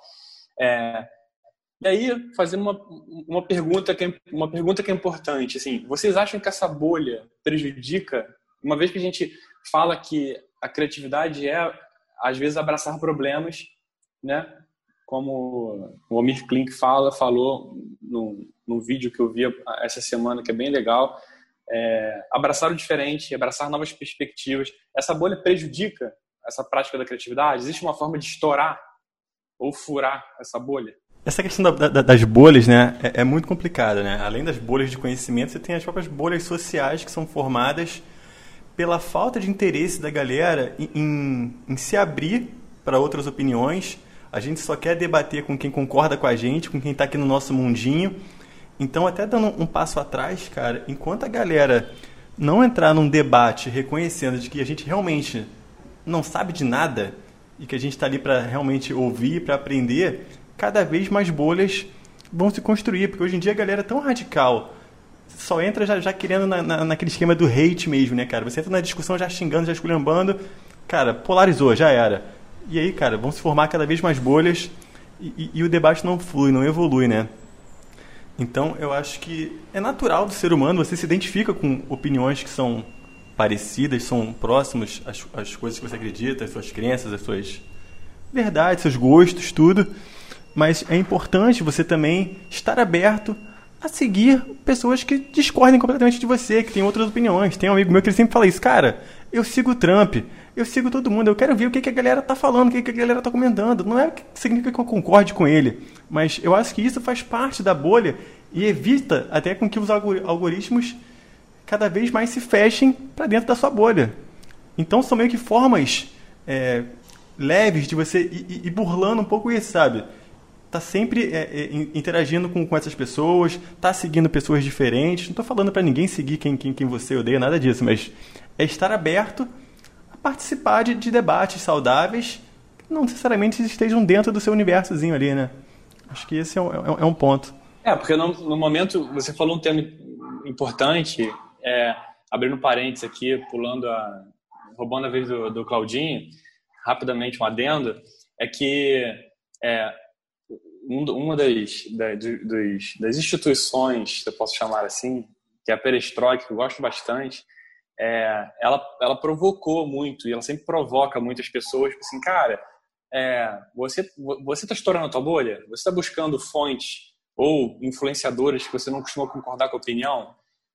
É, e aí, fazendo uma, uma, pergunta que é, uma pergunta que é importante, assim, vocês acham que essa bolha prejudica, uma vez que a gente fala que a criatividade é, às vezes, abraçar problemas, né? Como o Omir Klink fala, falou no, no vídeo que eu vi essa semana, que é bem legal, é, abraçar o diferente, abraçar novas perspectivas. Essa bolha prejudica essa prática da criatividade? Existe uma forma de estourar ou furar essa bolha? Essa questão da, da, das bolhas, né, é, é, muito complicada, né? Além das bolhas de conhecimento, você tem as próprias bolhas sociais que são formadas pela falta de interesse da galera em, em, se abrir para outras opiniões. A gente só quer debater com quem concorda com a gente, com quem está aqui no nosso mundinho. Então, até dando um passo atrás, cara, enquanto a galera não entrar num debate reconhecendo de que a gente realmente não sabe de nada e que a gente está ali para realmente ouvir, para aprender, cada vez mais bolhas vão se construir, porque hoje em dia a galera é tão radical, só entra já, já querendo na, na, naquele esquema do hate mesmo, né, cara? Você entra na discussão já xingando, já esculhambando, cara, polarizou, já era. E aí, cara, vão se formar cada vez mais bolhas e, e, e o debate não flui, não evolui, né? Então, eu acho que é natural do ser humano, você se identifica com opiniões que são parecidas, são próximas às, às coisas que você acredita, às suas crenças, às suas verdades, seus gostos, tudo mas é importante você também estar aberto a seguir pessoas que discordem completamente de você, que têm outras opiniões. Tem um amigo meu que ele sempre fala isso, cara, eu sigo o Trump, eu sigo todo mundo, eu quero ver o que, que a galera tá falando, o que, que a galera tá comentando. Não é que significa que eu concorde com ele, mas eu acho que isso faz parte da bolha e evita até com que os algoritmos cada vez mais se fechem para dentro da sua bolha. Então são meio que formas é, leves de você ir, ir burlando um pouco isso, sabe? Tá sempre é, é, interagindo com, com essas pessoas, tá seguindo pessoas diferentes. Não estou falando para ninguém seguir quem, quem, quem você odeia, nada disso, mas é estar aberto a participar de, de debates saudáveis que não necessariamente estejam dentro do seu universozinho ali, né? Acho que esse é um, é, é um ponto. É, porque no, no, momento você falou um tema importante, é, abrindo parênteses aqui, pulando a. roubando a vez do, do Claudinho, rapidamente um adendo, é que é, uma das, das, das instituições, eu posso chamar assim, que é a perestroika, que eu gosto bastante, é, ela, ela provocou muito, e ela sempre provoca muitas pessoas, tipo assim, cara, é, você você está estourando a tua bolha? Você está buscando fontes ou influenciadores que você não costuma concordar com a opinião?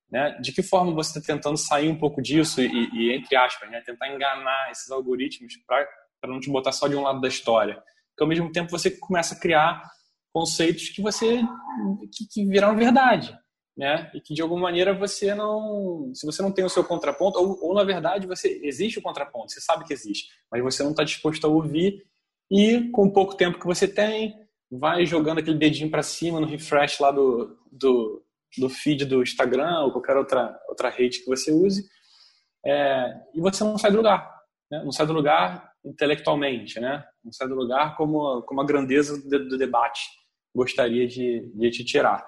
Né? De que forma você está tentando sair um pouco disso e, e entre aspas, né? tentar enganar esses algoritmos para não te botar só de um lado da história? Porque ao mesmo tempo você começa a criar conceitos que você que, que viraram verdade, né? E que de alguma maneira você não, se você não tem o seu contraponto, ou, ou na verdade você existe o contraponto, você sabe que existe, mas você não está disposto a ouvir e com o pouco tempo que você tem, vai jogando aquele dedinho para cima no refresh lá do, do, do, feed do Instagram ou qualquer outra outra rede que você use, é, e você não sai do lugar, né? não sai do lugar intelectualmente, né? Não sai do lugar como como a grandeza do, do debate gostaria de, de te tirar,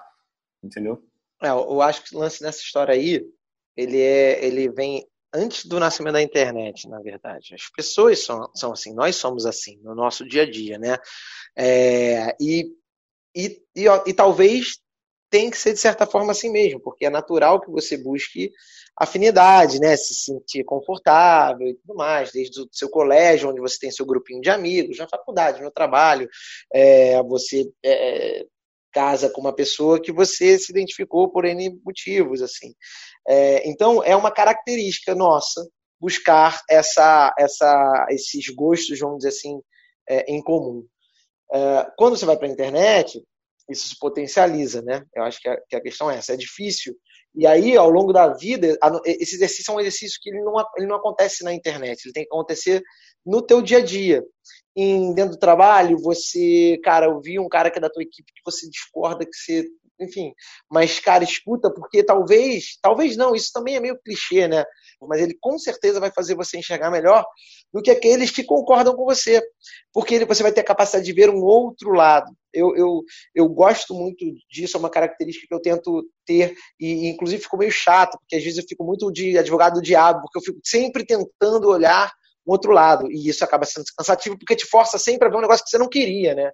entendeu? É, eu acho que o lance nessa história aí, ele, é, ele vem antes do nascimento da internet, na verdade. As pessoas são, são assim, nós somos assim, no nosso dia a dia, né? É, e, e, e, e, talvez tem que ser de certa forma assim mesmo, porque é natural que você busque afinidade, né? Se sentir confortável e tudo mais, desde o seu colégio, onde você tem seu grupinho de amigos, na faculdade, no trabalho, é, você é, casa com uma pessoa que você se identificou por N motivos, assim. É, então, é uma característica nossa buscar essa, essa, esses gostos, vamos dizer assim, é, em comum. É, quando você vai para a internet, isso se potencializa, né? Eu acho que a, que a, questão é essa. É difícil. E aí, ao longo da vida, esse exercício é um exercício que ele não, ele não acontece na internet, ele tem que acontecer no teu dia a dia. Em, dentro do trabalho, você, cara, eu vi um cara que é da tua equipe que você discorda, que você, enfim, mas, cara, escuta, porque talvez, talvez não, isso também é meio clichê, né? Mas ele com certeza vai fazer você enxergar melhor do que aqueles que concordam com você, porque ele, você vai ter a capacidade de ver um outro lado. Eu, eu, eu gosto muito disso, é uma característica que eu tento ter, e inclusive fico meio chato, porque às vezes eu fico muito de advogado do diabo, porque eu fico sempre tentando olhar um outro lado. E isso acaba sendo cansativo porque te força sempre a ver um negócio que você não queria, né?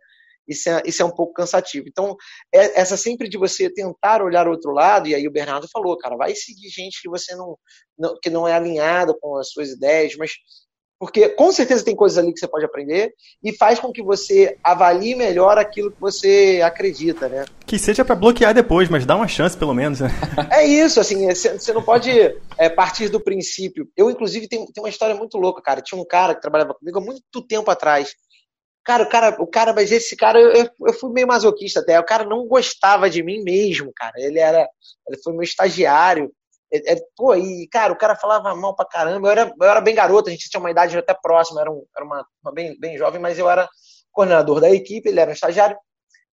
Isso é, isso é um pouco cansativo. Então, é, essa sempre de você tentar olhar outro lado, e aí o Bernardo falou, cara, vai seguir gente que você não, não que não é alinhado com as suas ideias, mas porque com certeza tem coisas ali que você pode aprender e faz com que você avalie melhor aquilo que você acredita, né? Que seja para bloquear depois, mas dá uma chance pelo menos. Né? É isso, assim, você não pode é, partir do princípio. Eu, inclusive, tenho, tenho uma história muito louca, cara. Tinha um cara que trabalhava comigo há muito tempo atrás. Cara, o cara, o cara, mas esse cara, eu, eu fui meio masoquista até. O cara não gostava de mim mesmo, cara. Ele era, ele foi meu estagiário. É, é, pô, e, cara, o cara falava mal pra caramba. Eu era, eu era bem garoto, a gente tinha uma idade até próxima, era, um, era uma, uma bem, bem jovem, mas eu era coordenador da equipe, ele era um estagiário.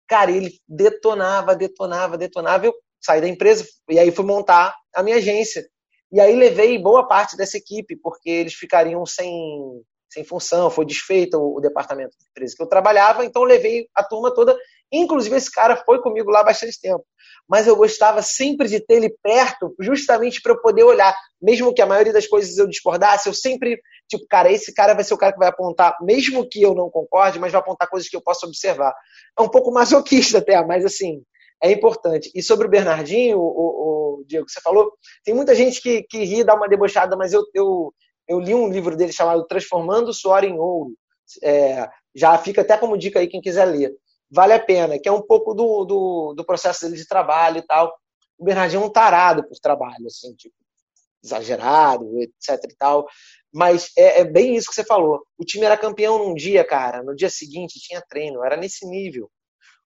Cara, ele detonava, detonava, detonava. Eu saí da empresa e aí fui montar a minha agência. E aí levei boa parte dessa equipe, porque eles ficariam sem, sem função, foi desfeito o, departamento de empresa que eu trabalhava, então levei a turma toda. Inclusive, esse cara foi comigo lá bastante tempo mas eu gostava sempre de ter ele perto, justamente para eu poder olhar. Mesmo que a maioria das coisas eu discordasse, eu sempre, tipo, cara, esse cara vai ser o cara que vai apontar, mesmo que eu não concorde, mas vai apontar coisas que eu possa observar. É um pouco masoquista até, mas assim, é importante. E sobre o Bernardinho, o, o, o Diego, que você falou, tem muita gente que, que ri, dá uma debochada, mas eu, eu, eu li um livro dele chamado Transformando o Suor em Ouro. É, já fica até como dica aí quem quiser ler vale a pena, que é um pouco do, do, do processo dele de trabalho e tal. O Bernardinho é um tarado por trabalho, assim, tipo, exagerado, etc e tal. Mas é, é, bem isso que você falou. O time era campeão num dia, cara. No dia seguinte tinha treino. Era nesse nível.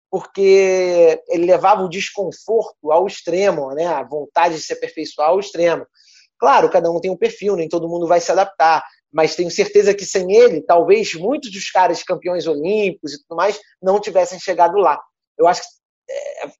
Porque ele levava o desconforto ao extremo, né? A vontade de se aperfeiçoar ao extremo. Claro, cada um tem um perfil, nem todo mundo vai se adaptar mas tenho certeza que sem ele, talvez muitos dos caras campeões olímpicos e tudo mais não tivessem chegado lá. Eu acho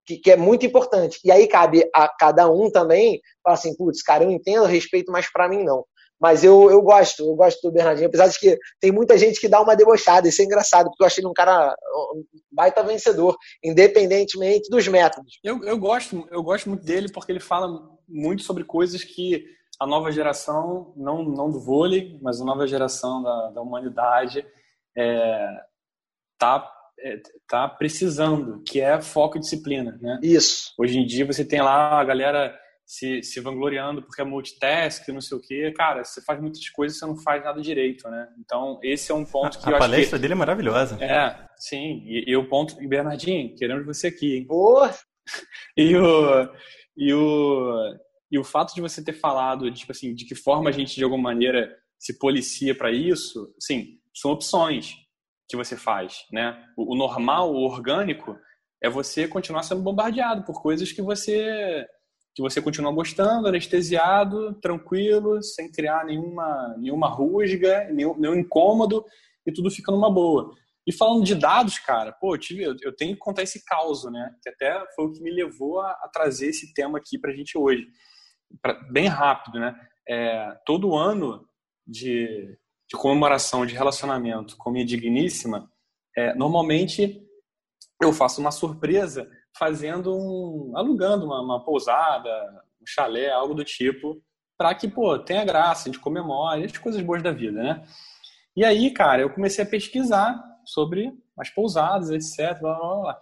que, que é muito importante. E aí cabe a cada um também falar assim, putz, cara, eu entendo, respeito, mas para mim não. Mas eu, eu gosto, eu gosto do Bernardinho, apesar de que tem muita gente que dá uma debochada, isso é engraçado, porque eu achei ele um cara um baita vencedor, independentemente dos métodos. Eu, eu, gosto, eu gosto muito dele porque ele fala muito sobre coisas que a nova geração, não, não do vôlei, mas a nova geração da, da humanidade está é, é, tá precisando, que é foco e disciplina. Né? Isso. Hoje em dia você tem lá a galera se, se vangloriando porque é multitask, não sei o quê. Cara, você faz muitas coisas e você não faz nada direito, né? Então, esse é um ponto que a, eu a palestra que... dele é maravilhosa. É, sim. E, e o ponto... E Bernardinho, queremos você aqui, hein? Boa! e o... E o E o fato de você ter falado, tipo assim, de que forma a gente de alguma maneira se policia para isso, sim, são opções que você faz, né? O, o normal, o orgânico, é você continuar sendo bombardeado por coisas que você que você continua gostando, anestesiado, tranquilo, sem criar nenhuma nenhuma rusga, nenhum, nenhum incômodo e tudo fica numa boa. E falando de dados, cara, pô, eu, tive, eu tenho que contar esse caos, né? Que até foi o que me levou a, a trazer esse tema aqui pra gente hoje. Pra, bem rápido, né? É, todo ano de, de comemoração de relacionamento com minha digníssima, é, normalmente eu faço uma surpresa fazendo um. alugando uma, uma pousada, um chalé, algo do tipo, para que, pô, tenha graça, a gente comemore, as coisas boas da vida, né? E aí, cara, eu comecei a pesquisar sobre as pousadas, etc. Blá, blá, blá.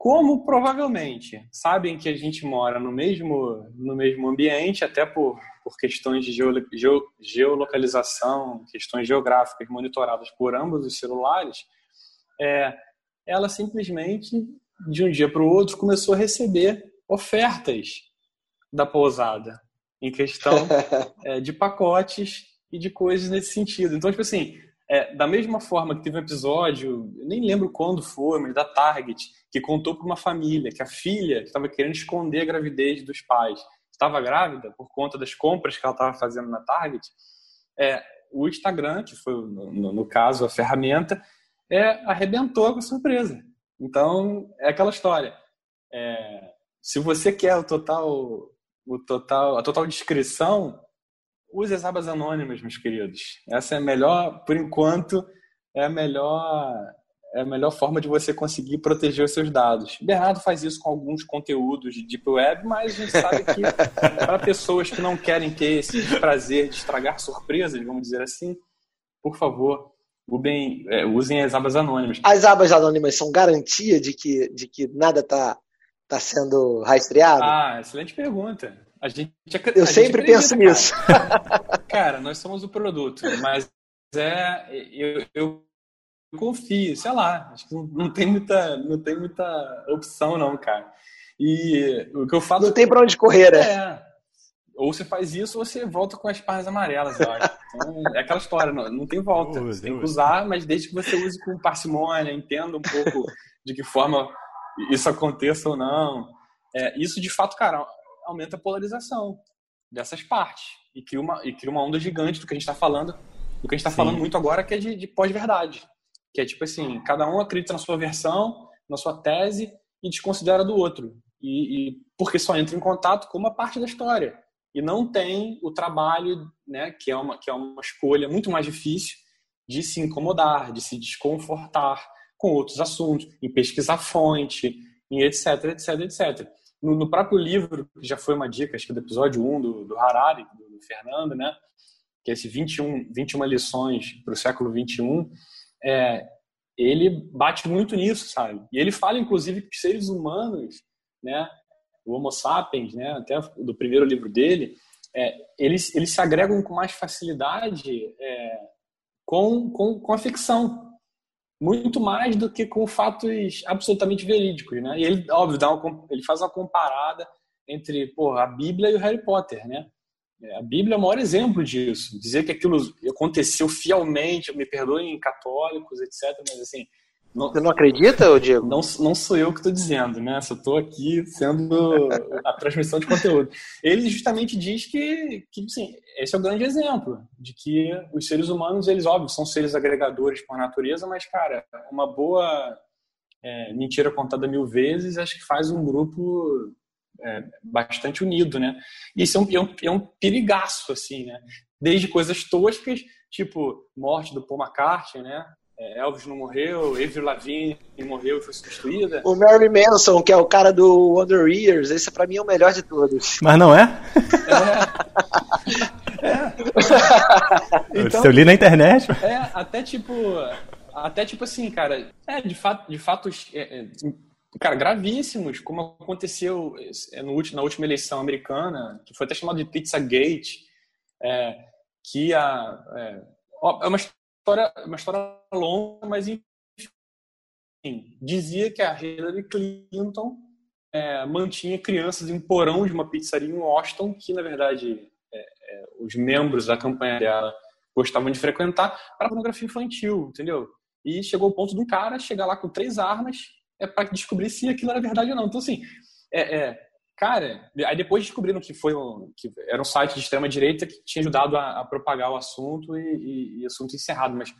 Como provavelmente sabem que a gente mora no mesmo, no mesmo ambiente, até por, por questões de geo, geo, geolocalização, questões geográficas monitoradas por ambos os celulares, é, ela simplesmente, de um dia para o outro, começou a receber ofertas da pousada em questão é, de pacotes e de coisas nesse sentido. Então, tipo assim, é, da mesma forma que teve um episódio, nem lembro quando foi, mas da Target, que contou para uma família que a filha estava querendo esconder a gravidez dos pais estava grávida por conta das compras que ela estava fazendo na Target, é, o Instagram, que foi, no, no caso, a ferramenta, é, arrebentou com a surpresa. Então, é aquela história. É, se você quer o total, o total, a total descrição, use as abas anônimas, meus queridos. Essa é a melhor, por enquanto, é a melhor, é a melhor forma de você conseguir proteger os seus dados. Bernardo faz isso com alguns conteúdos de Deep Web, mas a gente sabe que para pessoas que não querem ter esse prazer de estragar surpresas, vamos dizer assim, por favor, Bem, é, usem as abas anônimas. As abas anônimas são garantia de que, de que nada está tá sendo rastreado? Ah, excelente pergunta. A gente, Eu a sempre gente penso cara. nisso. cara, nós somos o produto, mas é, eu, eu confio, sei lá, acho que não, não, tem muita, não tem muita opção não, cara. E o que eu falo... Não tem para onde correr, né? É, ou você faz isso ou você volta com as parras amarelas, eu acho. Então, é aquela história, não, não tem volta. Você tem que usar, mas desde que você use com parcimônia, entenda um pouco de que forma isso aconteça ou não. É, isso, de fato, cara, aumenta a polarização dessas partes. E cria uma, e cria uma onda gigante do que a gente está falando, do que a gente está falando muito agora, que é de, de pós-verdade. Que é tipo assim, cada um acredita na sua versão, na sua tese, e desconsidera do outro. E, e porque só entra em contato com uma parte da história e não tem o trabalho, né, que é uma que é uma escolha muito mais difícil de se incomodar, de se desconfortar com outros assuntos, em pesquisar fonte, em etc, etc, etc. No, no, próprio livro, que já foi uma dica, acho que do episódio 1 do, do Harari, do, do Fernando, né, que é esse 21, 21 lições para o século 21, é, ele bate muito nisso, sabe? E ele fala, inclusive, que os seres humanos, né, o Homo sapiens, né, até do primeiro livro dele, é, eles, eles se agregam com mais facilidade é, com, com, com a ficção, muito mais do que com fatos absolutamente verídicos, né? E ele, óbvio, dá uma, ele faz uma comparada entre porra, a Bíblia e o Harry Potter, né? É, a Bíblia é o maior exemplo disso. Dizer que aquilo aconteceu fielmente, me perdoem católicos, etc. Mas assim, não, Você não acredita, Diego? Não, não sou eu que estou dizendo, né? Só estou aqui sendo a transmissão de conteúdo. Ele justamente diz que, que assim, esse é o grande exemplo de que os seres humanos, eles, óbvio, são seres agregadores por natureza, mas, cara, uma boa é, mentira contada mil vezes acho que faz um grupo é, bastante unido, né? E isso é um, é um, é um perigaço, assim, né? Desde coisas toscas, tipo morte do Paul McCartney, né? É, Elvis não morreu, Avril Lavigne morreu e foi substituída. O Mary Manson, que é o cara do Wonder Years, esse pra mim é o melhor de todos. Mas não é? É. é. então, eu li na internet. É, até tipo, até tipo assim, cara, é de fato, de fatos, é, é, cara, gravíssimos, como aconteceu é, no, na última eleição americana, que foi até chamado de Pizzagate, é, que a é, é uma história, uma história longa, mas enfim, dizia que a Hillary Clinton é, mantinha crianças em porão de uma pizzaria em Washington, que na verdade é, é, os membros da campanha dela gostavam de frequentar, para pornografia infantil, entendeu? E chegou o ponto de um cara chegar lá com três armas é para descobrir se aquilo era verdade ou não. Então, assim, é, é, cara, aí depois descobriram que foi um, que era um site de extrema direita que tinha ajudado a, a propagar o assunto e, e, e, assunto encerrado. Mas,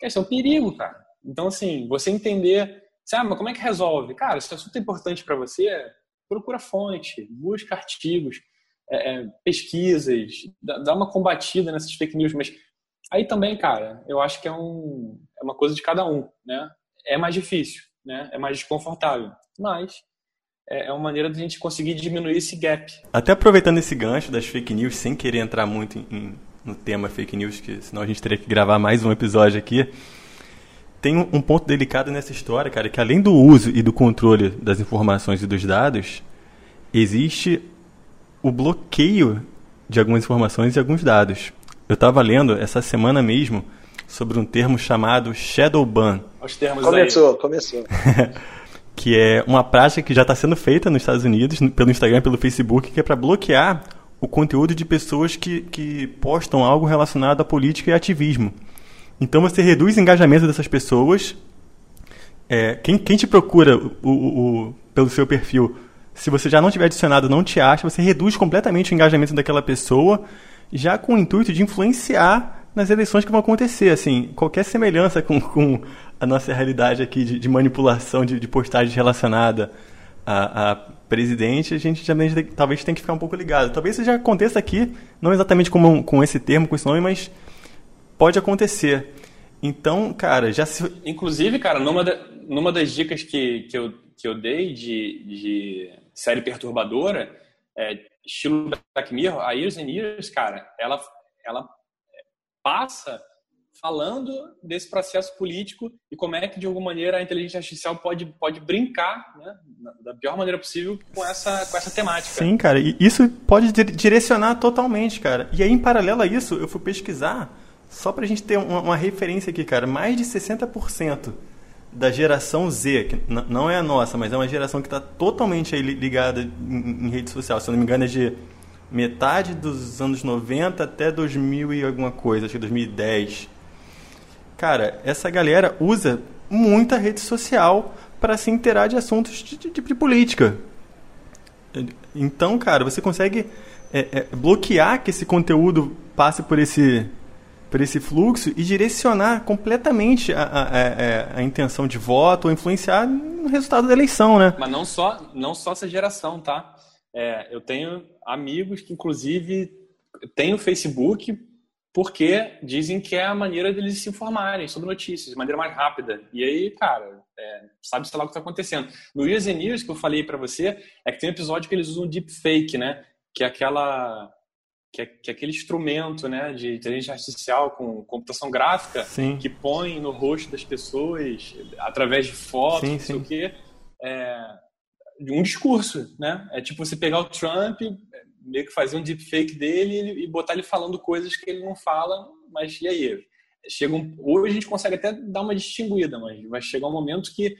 cara, é um perigo, cara. Então, assim, você entender, sabe, mas como é que resolve? Cara, se o assunto é importante para você, procura fonte, busca artigos, é, é, pesquisas, dá, dá uma combatida nessas fake news, mas aí também, cara, eu acho que é, um, é uma coisa de cada um, né? É mais difícil, né? É mais desconfortável, mas é, é uma maneira de a gente conseguir diminuir esse gap. Até aproveitando esse gancho das fake news, sem querer entrar muito em, no tema fake news, que senão a gente teria que gravar mais um episódio aqui. Tem um ponto delicado nessa história, cara, que além do uso e do controle das informações e dos dados, existe o bloqueio de algumas informações e alguns dados. Eu estava lendo essa semana mesmo sobre um termo chamado shadow ban. Os termos começou, aí. começou. que é uma prática que já está sendo feita nos Estados Unidos, pelo Instagram e pelo Facebook, que é para bloquear o conteúdo de pessoas que, que postam algo relacionado à política e ativismo. Então você reduz o engajamento dessas pessoas. É, quem, quem te procura o, o, o, pelo seu perfil, se você já não tiver adicionado, não te acha, você reduz completamente o engajamento daquela pessoa, já com o intuito de influenciar nas eleições que vão acontecer. Assim, qualquer semelhança com, com a nossa realidade aqui de, de manipulação de, de postagem relacionada a, a, presidente, a gente também talvez tenha que ficar um pouco ligado. Talvez isso já aconteça aqui, não exatamente com, com esse termo, com esse nome, mas pode acontecer. Então, cara, já se. Inclusive, cara, numa, numa das dicas que, que, eu, que eu dei de, de série perturbadora, é, estilo Black Mirror, a Years and Years, cara, ela, ela passa falando desse processo político e como é que, de alguma maneira, a inteligência artificial pode, pode brincar né, da pior maneira possível com essa, com essa temática. Sim, cara, e isso pode direcionar totalmente, cara. E aí, em paralelo a isso, eu fui pesquisar, só para a gente ter uma, uma referência aqui, cara, mais de 60% da geração Z, que não é a nossa, mas é uma geração que está totalmente ligada em, em, rede social. Se eu não me engano, é de metade dos anos 90 até 2000 e alguma coisa, acho que 2010. Cara, essa galera usa muita rede social para se inteirar de assuntos de, de, de, política. Então, cara, você consegue é, é, bloquear que esse conteúdo passe por esse por esse fluxo e direcionar completamente a, a, a, é, a, intenção de voto ou influenciar no resultado da eleição, né? Mas não só, não só essa geração, tá? É, eu tenho amigos que, inclusive, têm o Facebook porque dizem que é a maneira deles se informarem sobre notícias de maneira mais rápida. E aí, cara, é, sabe sei lá o que está acontecendo. No Years and News, que eu falei para você, é que tem um episódio que eles usam deepfake, né? Que é aquela que é, que é, aquele instrumento né, de inteligência artificial com computação gráfica sim. que põe no rosto das pessoas, através de fotos, sim, não sei sim. o quê, é, um discurso. Né? É tipo você pegar o Trump, meio que fazer um deepfake dele e botar ele falando coisas que ele não fala, mas e aí? Chega um, hoje a gente consegue até dar uma distinguida, mas vai chegar um momento que,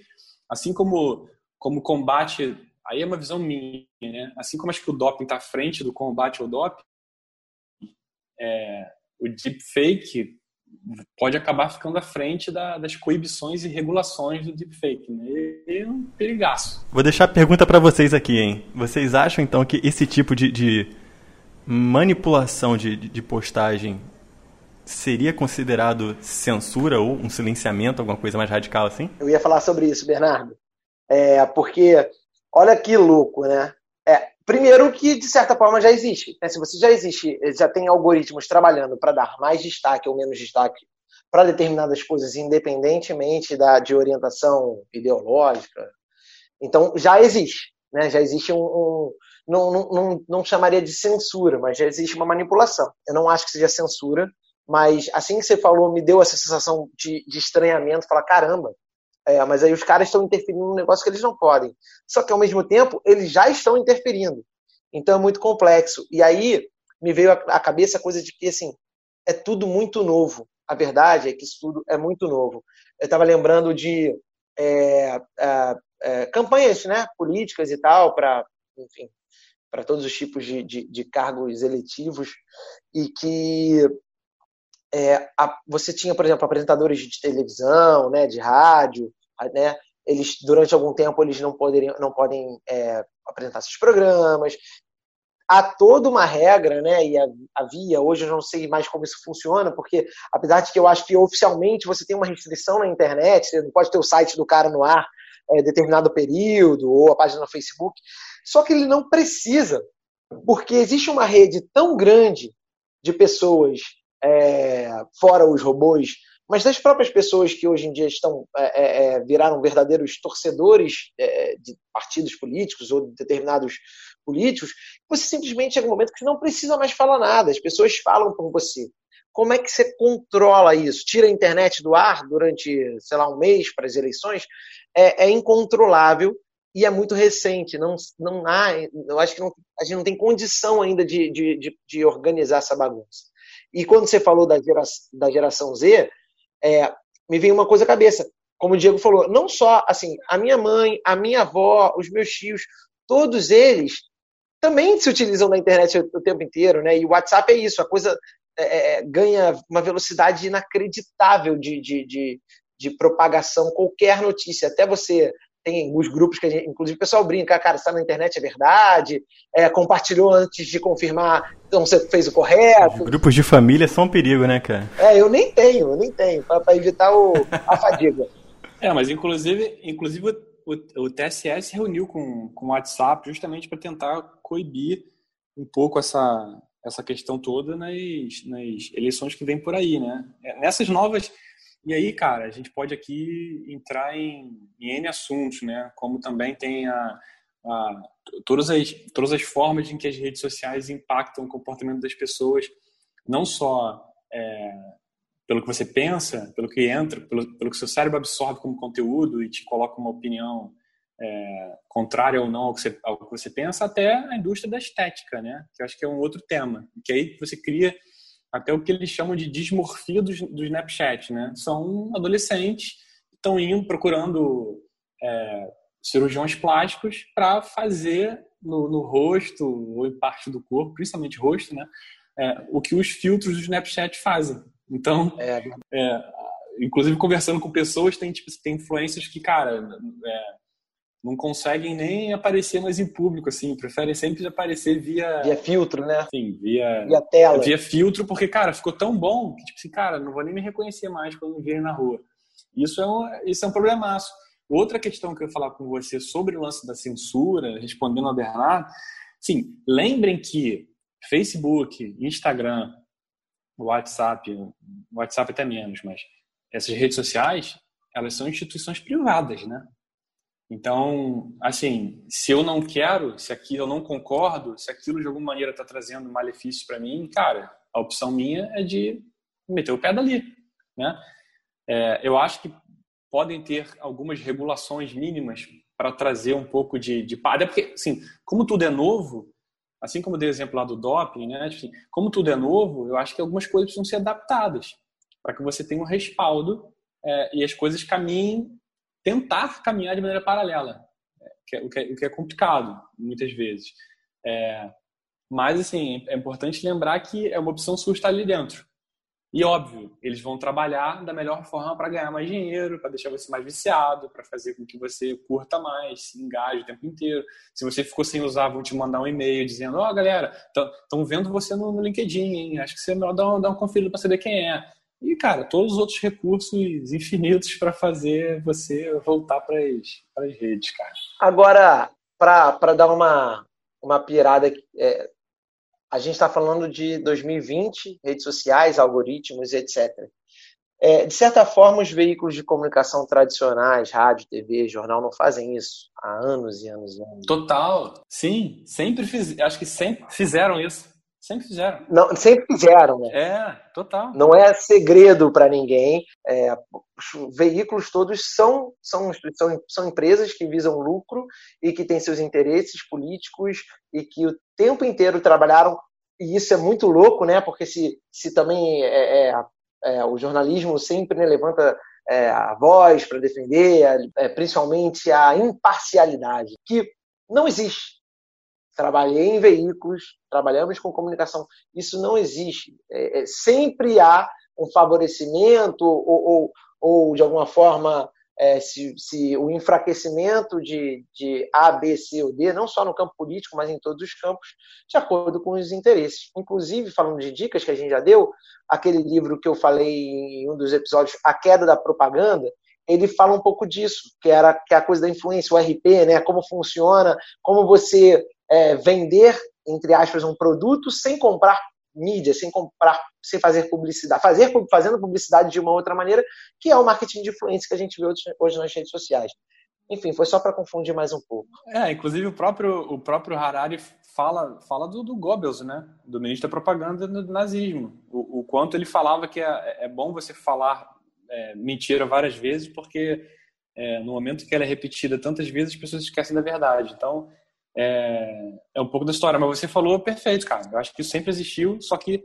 assim como, como combate, aí é uma visão minha, né? assim como acho que o doping está à frente do combate ao doping, é, o deepfake pode acabar ficando à frente da, das coibições e regulações do deepfake. Né? E é um perigaço. Vou deixar a pergunta para vocês aqui, hein? Vocês acham então que esse tipo de, de manipulação de, de postagem seria considerado censura ou um silenciamento, alguma coisa mais radical assim? Eu ia falar sobre isso, Bernardo. É, porque olha que louco, né? É, primeiro que, de certa forma, já existe. Né? Se você já existe, já tem algoritmos trabalhando para dar mais destaque ou menos destaque para determinadas coisas, independentemente da, de orientação ideológica, então já existe. Né? Já existe um. um não, não, não, não chamaria de censura, mas já existe uma manipulação. Eu não acho que seja censura, mas assim que você falou, me deu essa sensação de, de estranhamento, falar, caramba, é, mas aí os caras estão interferindo num negócio que eles não podem. Só que ao mesmo tempo, eles já estão interferindo. Então é muito complexo. E aí me veio à cabeça a coisa de que assim, é tudo muito novo. A verdade é que isso tudo é muito novo. Eu estava lembrando de é, é, é, campanhas né, políticas e tal, para, enfim, para todos os tipos de, de, de, cargos eletivos, e que é, a, você tinha, por exemplo, apresentadores de televisão, né, de rádio, né, eles durante algum tempo eles não poderiam, não podem é, apresentar seus programas. Há toda uma regra, né? E havia, hoje eu não sei mais como isso funciona, porque apesar de que eu acho que oficialmente você tem uma restrição na internet, você não pode ter o site do cara no ar é, determinado período, ou a página no Facebook, só que ele não precisa, porque existe uma rede tão grande de pessoas, é, fora os robôs, mas das próprias pessoas que hoje em dia estão é, é, é viraram verdadeiros torcedores é, de partidos políticos ou de determinados políticos, você simplesmente chega um momento que não precisa mais falar nada, as pessoas falam por você. Como é que você controla isso? Tira a internet do ar durante, sei lá, um mês para as eleições? É, é incontrolável e é muito recente. Não, não há, eu acho que não, a gente não tem condição ainda de, de, de, de organizar essa bagunça. E quando você falou da, gera, da geração Z, é, me vem uma coisa à cabeça. Como o Diego falou, não só assim, a minha mãe, a minha avó, os meus tios, todos eles também se utilizam da internet o tempo inteiro, né? E o WhatsApp é isso, a coisa é, é ganha uma velocidade inacreditável de, de, de, de propagação. Qualquer notícia, até você tem os grupos que gente, inclusive o pessoal brinca, cara, está na internet, é verdade, é, compartilhou antes de confirmar, então você fez o correto. Os grupos de família são um perigo, né, cara? É, eu nem tenho, eu nem tenho, para evitar o, a fadiga. É, mas inclusive, inclusive o, o TSE se reuniu com, com o WhatsApp justamente para tentar coibir um pouco essa, essa questão toda nas, nas eleições que vem por aí, né? É, nessas novas e aí, cara, a gente pode aqui entrar em, em N assuntos, né? Como também tem a, a, todas, as, todas as formas em que as redes sociais impactam o comportamento das pessoas, não só é, pelo que você pensa, pelo que entra, pelo, pelo que seu cérebro absorve como conteúdo e te coloca uma opinião é, contrária ou não ao que, você, ao que você pensa, até a indústria da estética, né? Que eu acho que é um outro tema. Que aí você cria até o que eles chamam de dismorfia do, do Snapchat, né? São adolescentes que estão indo procurando é, cirurgiões plásticos para fazer no, no, rosto ou em parte do corpo, principalmente rosto, né? É, o que os filtros do Snapchat fazem. Então, é. é inclusive conversando com pessoas, tem tipo tem influências que, cara, é, não conseguem nem aparecer mais em público, assim, preferem sempre aparecer via... Via filtro, né? Sim, via... Via tela. Via filtro, porque, cara, ficou tão bom que, tipo assim, cara, não vou nem me reconhecer mais quando me virem na rua. Isso é um, isso é um problemaço. Outra questão que eu ia falar com você sobre o lance da censura, respondendo ao Bernardo, sim, lembrem que Facebook, Instagram, WhatsApp, WhatsApp até menos, mas essas redes sociais, elas são instituições privadas, né? Então, assim, se eu não quero, se aquilo eu não concordo, se aquilo de alguma maneira está trazendo malefício para mim, cara, a opção minha é de meter o pé dali, né? É, eu acho que podem ter algumas regulações mínimas para trazer um pouco de, de até porque, assim, como tudo é novo, assim como dei exemplo lá do doping, né? Assim, como tudo é novo, eu acho que algumas coisas precisam ser adaptadas para que você tenha um respaldo é, e as coisas caminhem tentar caminhar de maneira paralela, que é, o, que é, o que é complicado muitas vezes. É, mas, assim, é importante lembrar que é uma opção sua estar ali dentro. E, óbvio, eles vão trabalhar da melhor forma para ganhar mais dinheiro, para deixar você mais viciado, para fazer com que você curta mais, se engaje o tempo inteiro. Se você ficou sem usar, vão te mandar um e-mail dizendo: Ó, oh, galera, estão vendo você no, no, LinkedIn, hein? Acho que você é melhor dar um, dar um conferido para saber quem é. E, cara, todos os outros recursos infinitos para fazer você voltar para as redes, cara. Agora, para dar uma, uma pirada, é, a gente está falando de 2020, redes sociais, algoritmos, etc. É, de certa forma, os veículos de comunicação tradicionais, rádio, TV, jornal, não fazem isso há anos e anos e anos. Total, sim, sempre fiz, acho que sempre fizeram isso. Sempre fizeram. Não, sempre fizeram, né? É, total. Não é segredo para ninguém. É, os veículos todos são, são, são, são empresas que visam lucro e que têm seus interesses políticos e que o tempo inteiro trabalharam. E isso é muito louco, né? Porque se, se também é, é, é o jornalismo sempre né, levanta é, a voz para defender, é, principalmente a imparcialidade, que não existe. Trabalhei em veículos, trabalhamos com comunicação, isso não existe. É, é sempre há um favorecimento ou, ou, ou de alguma forma, é, se, se, o enfraquecimento de, de A, B, C ou D, não só no campo político, mas em todos os campos, de acordo com os interesses. Inclusive, falando de dicas que a gente já deu, aquele livro que eu falei em um dos episódios, A Queda da Propaganda, ele fala um pouco disso, que era que é a coisa da influência, o RP, né? Como funciona, como você é, vender, entre aspas, um produto sem comprar mídia, sem comprar, sem fazer publicidade, fazer fazendo publicidade de uma outra maneira, que é o marketing de influência que a gente vê hoje nas redes sociais. Enfim, foi só para confundir mais um pouco. É, inclusive o próprio o próprio Harari fala fala do, do Goebbels, né, do ministro da propaganda do nazismo, o, o quanto ele falava que é, é bom você falar é, mentira várias vezes, porque é, no momento que ela é repetida tantas vezes as pessoas esquecem da verdade. Então é, é um pouco da história, mas você falou perfeito, cara. Eu acho que isso sempre existiu, só que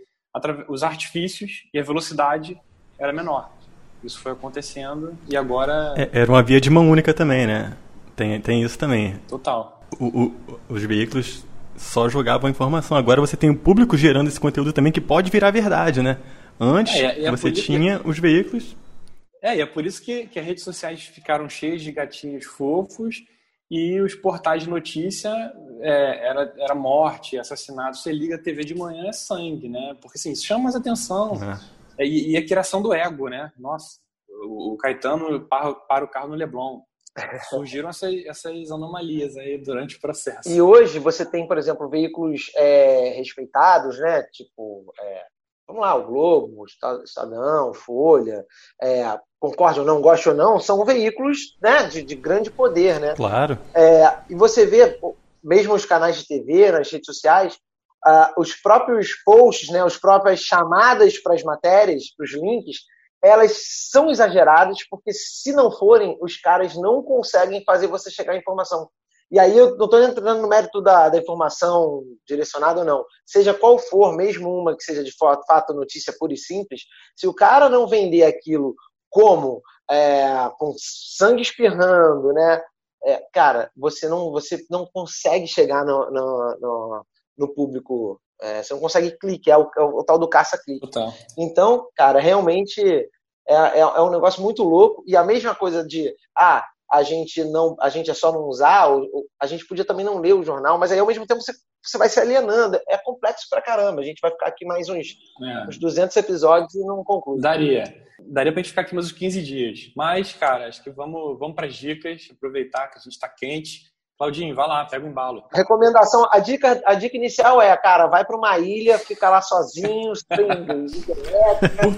os artifícios e a velocidade era menor. Isso foi acontecendo e agora. É, era uma via de mão única também, né? Tem, tem isso também. Total. O, o, os veículos só jogavam informação. Agora você tem o público gerando esse conteúdo também que pode virar verdade, né? Antes é, é você tinha que... os veículos. É, e é por isso que, que as redes sociais ficaram cheias de gatinhos fofos e os portais de notícia é, era, era morte, assassinato. Você liga a TV de manhã é sangue, né? Porque assim, isso chama mais atenção. É. E, e, a criação do ego, né? Nossa, o, o Caetano para, para o carro no Leblon. Surgiram essas, essas, anomalias aí durante o processo. E hoje você tem, por exemplo, veículos é, respeitados, né? Tipo, é, vamos lá, o Globo, o Estadão, Folha, é, concorde ou não, goste ou não, são veículos né, de, de grande poder, né? Claro. É, e você vê, mesmo os canais de TV, nas redes sociais, uh, os próprios posts, né, as próprias chamadas para as matérias, para os links, elas são exageradas, porque se não forem, os caras não conseguem fazer você chegar à informação. E aí eu não estou entrando no mérito da, da, informação direcionada ou não. Seja qual for, mesmo uma que seja de fato notícia pura e simples, se o cara não vender aquilo como é, com sangue espirrando, né? É, cara, você não, você não consegue chegar no, no, no, no público, é, você não consegue clique, é o, é o tal do caça-clique. Então, cara, realmente é, é, é um negócio muito louco. E a mesma coisa de, ah, a gente não a gente é só não usar, a gente podia também não ler o jornal, mas aí ao mesmo tempo você, você vai se alienando. É complexo pra caramba. A gente vai ficar aqui mais uns, é. uns 200 episódios e não conclui. Daria. Daria pra gente ficar aqui mais uns 15 dias. Mas, cara, acho que vamos, vamos pras dicas, aproveitar que a gente tá quente. Claudinho, vai lá, pega um balo. Recomendação, a dica, a dica inicial é, cara, vai para uma ilha, fica lá sozinho, sem internet.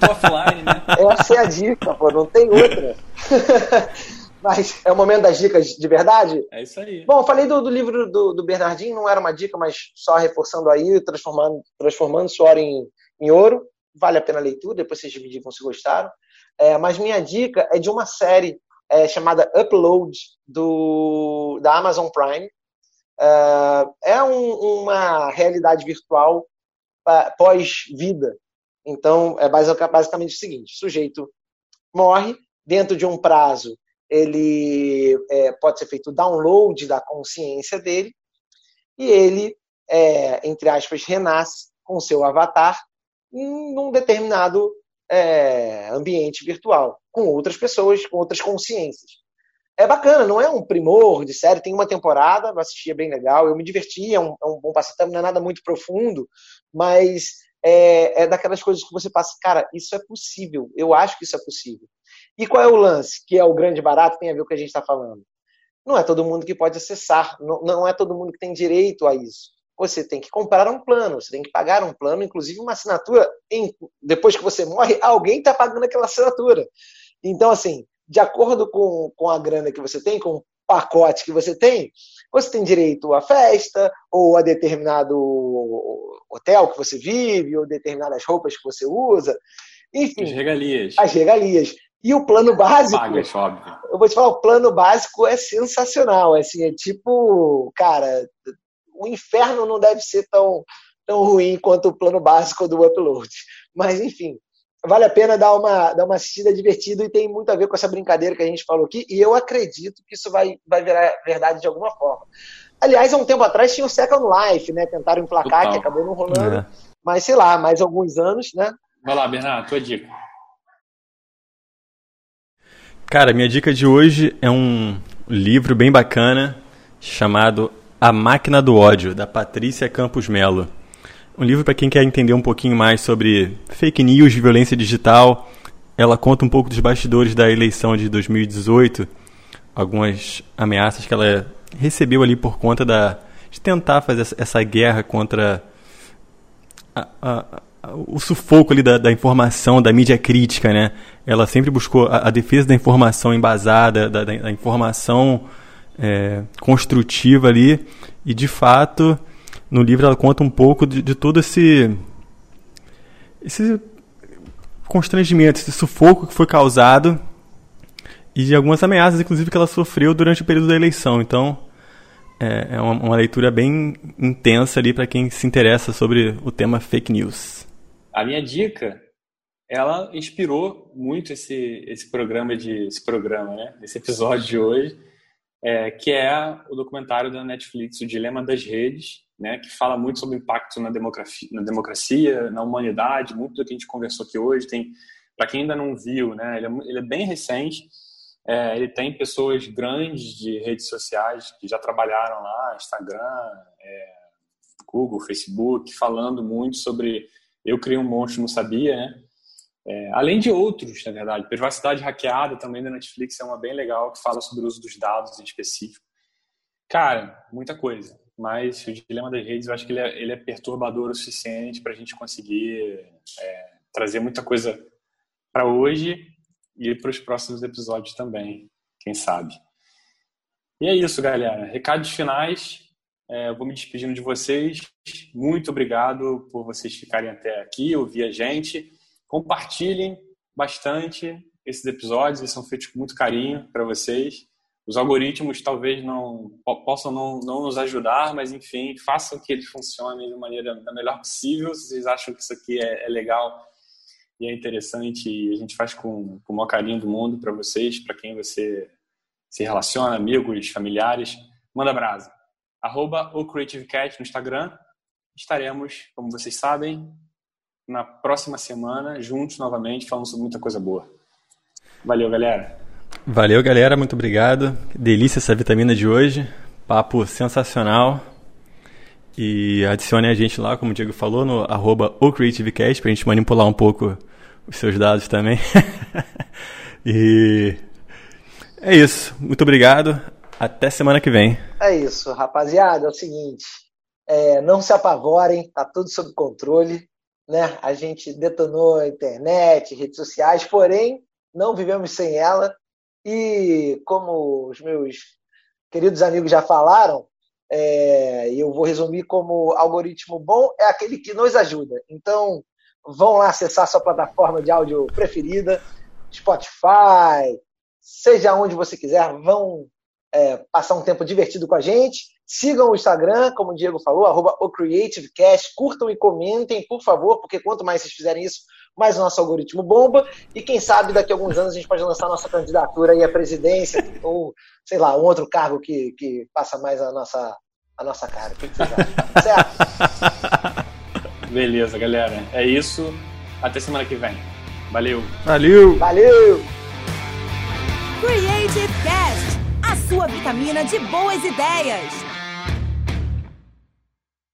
Offline, né? Essa é a dica, pô, não tem outra. Mas é o momento das dicas de verdade? É isso aí. Bom, eu falei do, do livro do, do, Bernardinho, não era uma dica, mas só reforçando aí, transformando, transformando suor em, em ouro. Vale a pena a leitura, depois vocês me digam se gostaram. É, mas minha dica é de uma série é, chamada Upload, do, da Amazon Prime. É, é um, uma realidade virtual pós-vida. Então, é basicamente o seguinte: o sujeito morre dentro de um prazo ele é, pode ser feito download da consciência dele e ele, é, entre aspas, renasce com seu avatar em um determinado é, ambiente virtual, com outras pessoas, com outras consciências. É bacana, não é um primor de série, tem uma temporada, eu assisti, é bem legal, eu me diverti, é um, é um bom passatempo, não é nada muito profundo, mas é, é daquelas coisas que você passa, cara, isso é possível, eu acho que isso é possível. E qual é o lance? Que é o grande barato, tem a ver com o que a gente está falando. Não é todo mundo que pode acessar, não, não é todo mundo que tem direito a isso. Você tem que comprar um plano, você tem que pagar um plano, inclusive uma assinatura. Em, depois que você morre, alguém está pagando aquela assinatura. Então, assim, de acordo com, com a grana que você tem, com o pacote que você tem, você tem direito à festa, ou a determinado hotel que você vive, ou determinadas roupas que você usa. Enfim. As regalias. As regalias. E o plano básico. Paga, é óbvio. Eu vou te falar, o plano básico é sensacional. Assim, é tipo, cara, o inferno não deve ser tão, tão ruim quanto o plano básico do upload. Mas, enfim, vale a pena dar uma, dar uma assistida divertida e tem muito a ver com essa brincadeira que a gente falou aqui, e eu acredito que isso vai, vai virar verdade de alguma forma. Aliás, há um tempo atrás tinha o Second Life, né? Tentaram emplacar, Total. que acabou não rolando. É. Mas sei lá, mais alguns anos, né? Vai lá, Bernardo, tua dica. Cara, minha dica de hoje é um livro bem bacana chamado A Máquina do Ódio, da Patrícia Campos Melo. Um livro para quem quer entender um pouquinho mais sobre fake news, violência digital. Ela conta um pouco dos bastidores da eleição de 2018, algumas ameaças que ela recebeu ali por conta da, de tentar fazer essa guerra contra a, a, o sufoco ali da, da, informação, da mídia crítica, né? Ela sempre buscou a, a defesa da informação embasada, da, da informação é, construtiva ali, e de fato, no livro ela conta um pouco de, de todo esse, esse constrangimento, esse sufoco que foi causado e de algumas ameaças, inclusive, que ela sofreu durante o período da eleição. Então, é, é uma, uma leitura bem intensa ali para quem se interessa sobre o tema fake news. A minha dica, ela inspirou muito esse, esse programa de esse programa, né? Esse episódio de hoje, é, que é o documentário da Netflix, O Dilema das Redes, né? Que fala muito sobre o impacto na democracia, na, democracia, na humanidade, muito do que a gente conversou aqui hoje. Tem, para quem ainda não viu, né? Ele é, ele é bem recente. É, ele tem pessoas grandes de redes sociais que já trabalharam lá, Instagram, é, Google, Facebook, falando muito sobre eu criei um monstro, não sabia, né? É, além de outros, na verdade. Privacidade hackeada também da Netflix é uma bem legal, que fala sobre o uso dos dados em específico. Cara, muita coisa. Mas o dilema das redes, eu acho que ele é, ele é perturbador o suficiente para a gente conseguir é, trazer muita coisa para hoje e para os próximos episódios também, quem sabe. E é isso, galera. Recados finais. É, vou me despedindo de vocês. Muito obrigado por vocês ficarem até aqui, ouvir a gente. Compartilhem bastante esses episódios, eles são feitos com muito carinho para vocês. Os algoritmos talvez não possam não, não nos ajudar, mas enfim, façam que eles funcionem de maneira da melhor possível. Se vocês acham que isso aqui é, é legal e é interessante, e a gente faz com, com o maior carinho do mundo para vocês, para quem você se relaciona, amigos, familiares, manda brasa arroba o Creative Cat no Instagram. Estaremos, como vocês sabem, na próxima semana, juntos novamente, falando sobre muita coisa boa. Valeu, galera. Valeu, galera. Muito obrigado. Delícia essa vitamina de hoje. Papo sensacional. E adicione a gente lá, como o Diego falou, no arroba o CreativeCast, pra gente manipular um pouco os seus dados também. e é isso. Muito obrigado. Até semana que vem. É isso, rapaziada. É o seguinte: é, não se apavorem, tá tudo sob controle. Né? A gente detonou a internet, redes sociais, porém não vivemos sem ela. E como os meus queridos amigos já falaram, é, eu vou resumir como algoritmo bom é aquele que nos ajuda. Então, vão lá acessar sua plataforma de áudio preferida, Spotify, seja onde você quiser, vão é, passar um tempo divertido com a gente. Sigam o Instagram, como o Diego falou, arroba OCreativeCast. Curtam e comentem, por favor, porque quanto mais vocês fizerem isso, mais o nosso algoritmo bomba. E quem sabe daqui a alguns anos a gente pode lançar nossa candidatura aí à presidência, ou, sei lá, um outro cargo que, que passa mais a nossa, a nossa cara. O que vocês acham? certo? Beleza, galera. É isso. Até semana que vem. Valeu. Valeu. Valeu. Creative Cast sua vitamina de boas ideias.